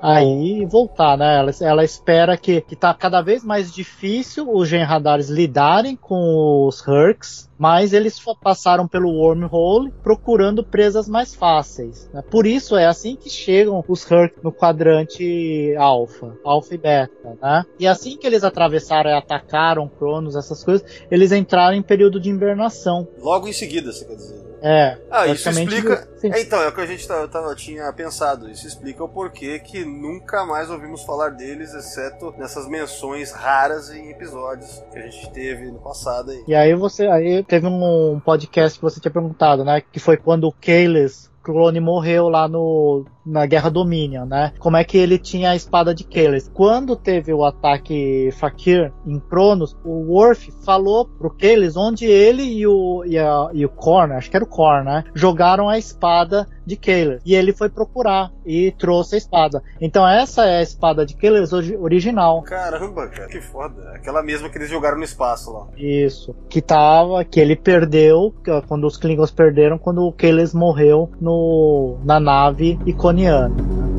aí e voltar, né? Ela, ela espera que, que tá cada vez mais difícil os Genradares lidarem com os Hurks, mas eles passaram pelo wormhole procurando presas mais fáceis. né? Por isso é assim que chegam os Hurks no quadrante alfa, alfa e beta, né? E assim que eles atravessaram e atacaram Cronos, essas coisas, eles entraram em período de invernação. Logo em seguida, você quer dizer. É. Ah, isso explica. É, então, é o que a gente tá, tinha pensado. Isso explica o porquê que nunca mais ouvimos falar deles, exceto nessas menções raras em episódios que a gente teve no passado aí. E aí você aí teve um podcast que você tinha perguntado, né? Que foi quando o Kaelis clone morreu lá no na Guerra Dominion, né? Como é que ele tinha a espada de Kaelis? Quando teve o ataque Fakir em Cronos, o Worf falou pro Kaelis onde ele e o e, a, e o Korn, acho que era o Korn, né? Jogaram a espada de Kaelis. E ele foi procurar e trouxe a espada. Então essa é a espada de Kaelis ori- original. Caramba, cara, que foda. Aquela mesma que eles jogaram no espaço lá. Isso. Que tava, que ele perdeu, quando os Klingons perderam, quando o Kaelis morreu no, na nave iconiana.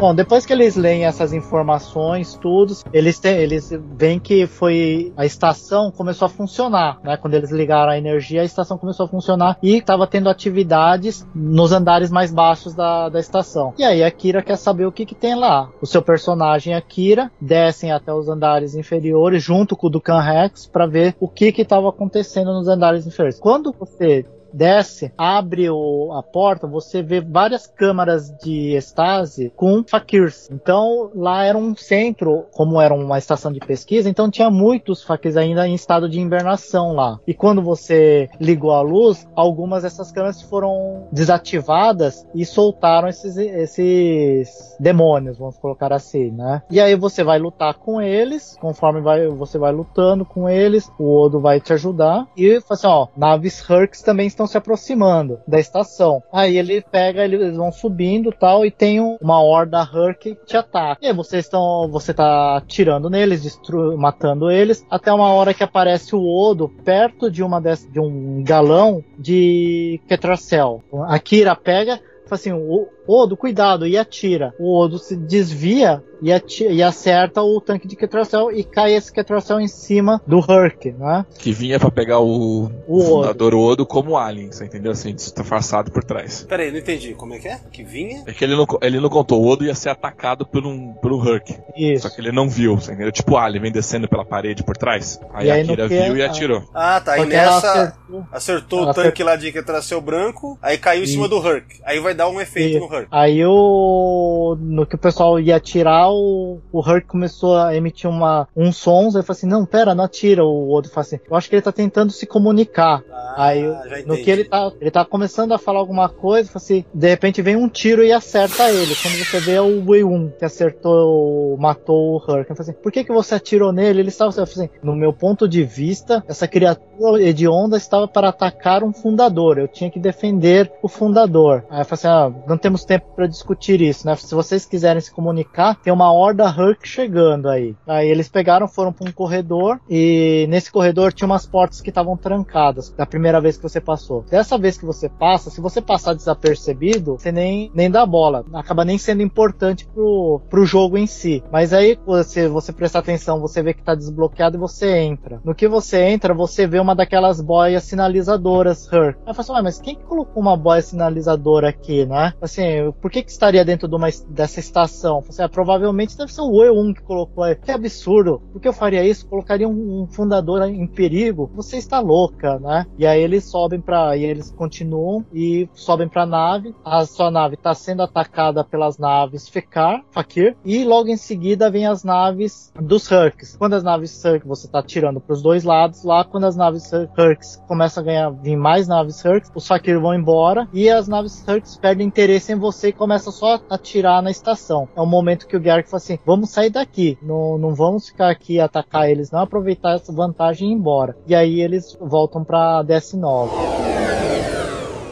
Bom, depois que eles leem essas informações, tudo, eles têm, eles veem que foi a estação começou a funcionar, né? Quando eles ligaram a energia, a estação começou a funcionar e estava tendo atividades nos andares mais baixos da, da estação. E aí a Kira quer saber o que que tem lá. O seu personagem, a Kira, descem até os andares inferiores junto com o Dukan Rex para ver o que que estava acontecendo nos andares inferiores. Quando você desce, abre o- a porta, você vê várias câmaras de estase com fakirs. Então, lá era um centro, como era uma estação de pesquisa, então tinha muitos fakirs ainda em estado de invernação lá. E quando você ligou a luz, algumas dessas câmeras foram desativadas e soltaram esses, esses demônios, vamos colocar assim, né? E aí você vai lutar com eles, conforme vai, você vai lutando com eles, o Odo vai te ajudar. E fala assim, ó, naves Hurks também estão se aproximando da estação. Aí ele pega, eles vão subindo tal, e tem um- uma horda Hurk que te ataca. E vocês estão, você tá atirando neles, matando eles, até uma hora que aparece o Odo perto de uma de um galão de Ketracel. A Kira pega, assim, o Odo, cuidado, e atira. O Odo se desvia e, ati- e acerta o tanque de Ketracel e cai esse Ketracel em cima do Hurk, né? Que vinha pra pegar o, O fundador Odo como alien, você entendeu? Assim, disfarçado por trás. Pera aí, não entendi. Como é que é? Que vinha? É que ele não, ele não contou, o Odo ia ser atacado por um, pelo Hurk. Isso. Só que ele não viu, você entendeu? Tipo o alien vem descendo pela parede por trás. Aí, E aí a Kira que- viu e atirou. Ah, tá. Aí nessa acertou. acertou o tanque lá de que traceu branco, aí caiu em cima do Hurk. Aí vai dar um efeito E- no Herc. Aí o. No que o pessoal ia atirar, o, o Herc começou a emitir uma, uns sons. Aí falou assim: Não, pera, não atira. O outro falou assim: Eu acho que ele tá tentando se comunicar. Ah, Aí no que ele tá, ele tá começando a falar alguma coisa, falou assim, de repente vem um tiro e acerta ele. Quando você vê é o Wei Un que acertou, matou o Herc. Ele falou assim, por que que você atirou nele? Ele estava eu assim, no meu ponto de vista, essa criatura hedionda estava para atacar um fundador. Eu tinha que defender o fundador. Aí eu falei assim, ah, não temos tempo para discutir isso, né? Se vocês quiserem se comunicar, tem uma horda Herc chegando aí. Aí eles pegaram, foram para um corredor e nesse corredor tinha umas portas que estavam trancadas da primeira vez que você passou. Dessa vez que você passa, se você passar desapercebido, você nem, nem dá bola. Acaba nem sendo importante pro, pro jogo em si. Mas aí, você, você prestar atenção, você vê que tá desbloqueado e você entra. No que você entra, você vê uma daquelas boias sinalizadoras Her. Aí fala assim, "Ué, mas quem que colocou uma boia sinalizadora aqui, né? Assim, por que que estaria dentro de uma, es- dessa estação? Assim, "Ah, provavelmente deve ser o E1 que colocou aí. Que absurdo. Por que eu faria isso? Colocaria um, um fundador em perigo? Você está louca, né? E aí eles sobem pra. E eles continuam e sobem pra nave. A sua nave está sendo atacada pelas naves Fekar, Fakir. E logo em seguida vem as naves dos Hurks. Quando as naves Hurks você tá tirando pros dois lados, lá quando as naves Hurks começam a ganhar, vir mais naves Hurks, os Fakir vão embora e as naves Hurks perdem interesse em você e começam só a atirar na estação. É o momento que o Garrick fala assim: vamos sair daqui, não, não vamos ficar aqui e atacar eles, não aproveitar essa vantagem e ir embora. E aí eles voltam pra DS9.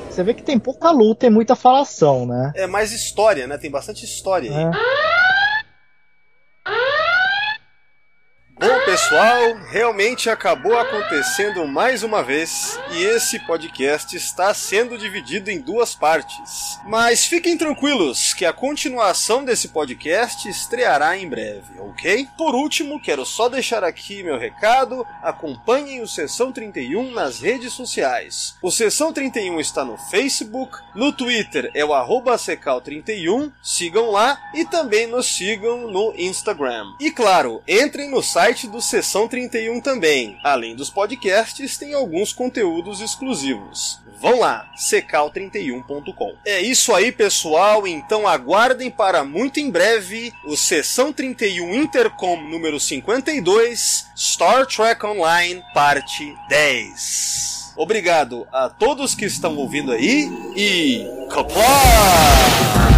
Você vê que tem pouca luta e muita falação, né? É mais história, né? Tem bastante história aí. É. Bom, pessoal, realmente acabou acontecendo mais uma vez e esse podcast está sendo dividido em duas partes. Mas fiquem tranquilos que a continuação desse podcast estreará em breve, ok? Por último, quero só deixar aqui meu recado: acompanhem o Sessão 31 nas redes sociais. O Sessão 31 está no Facebook, no Twitter é o arroba secal31, sigam lá e também nos sigam no Instagram. E claro, entrem no site do Sessão 31 também. Além dos podcasts, tem alguns conteúdos exclusivos. Vão lá, secal31.com. É isso aí, pessoal. Então aguardem para muito em breve o Sessão 31 Intercom número 52, Star Trek Online, parte 10. Obrigado a todos que estão ouvindo aí e. Kapla!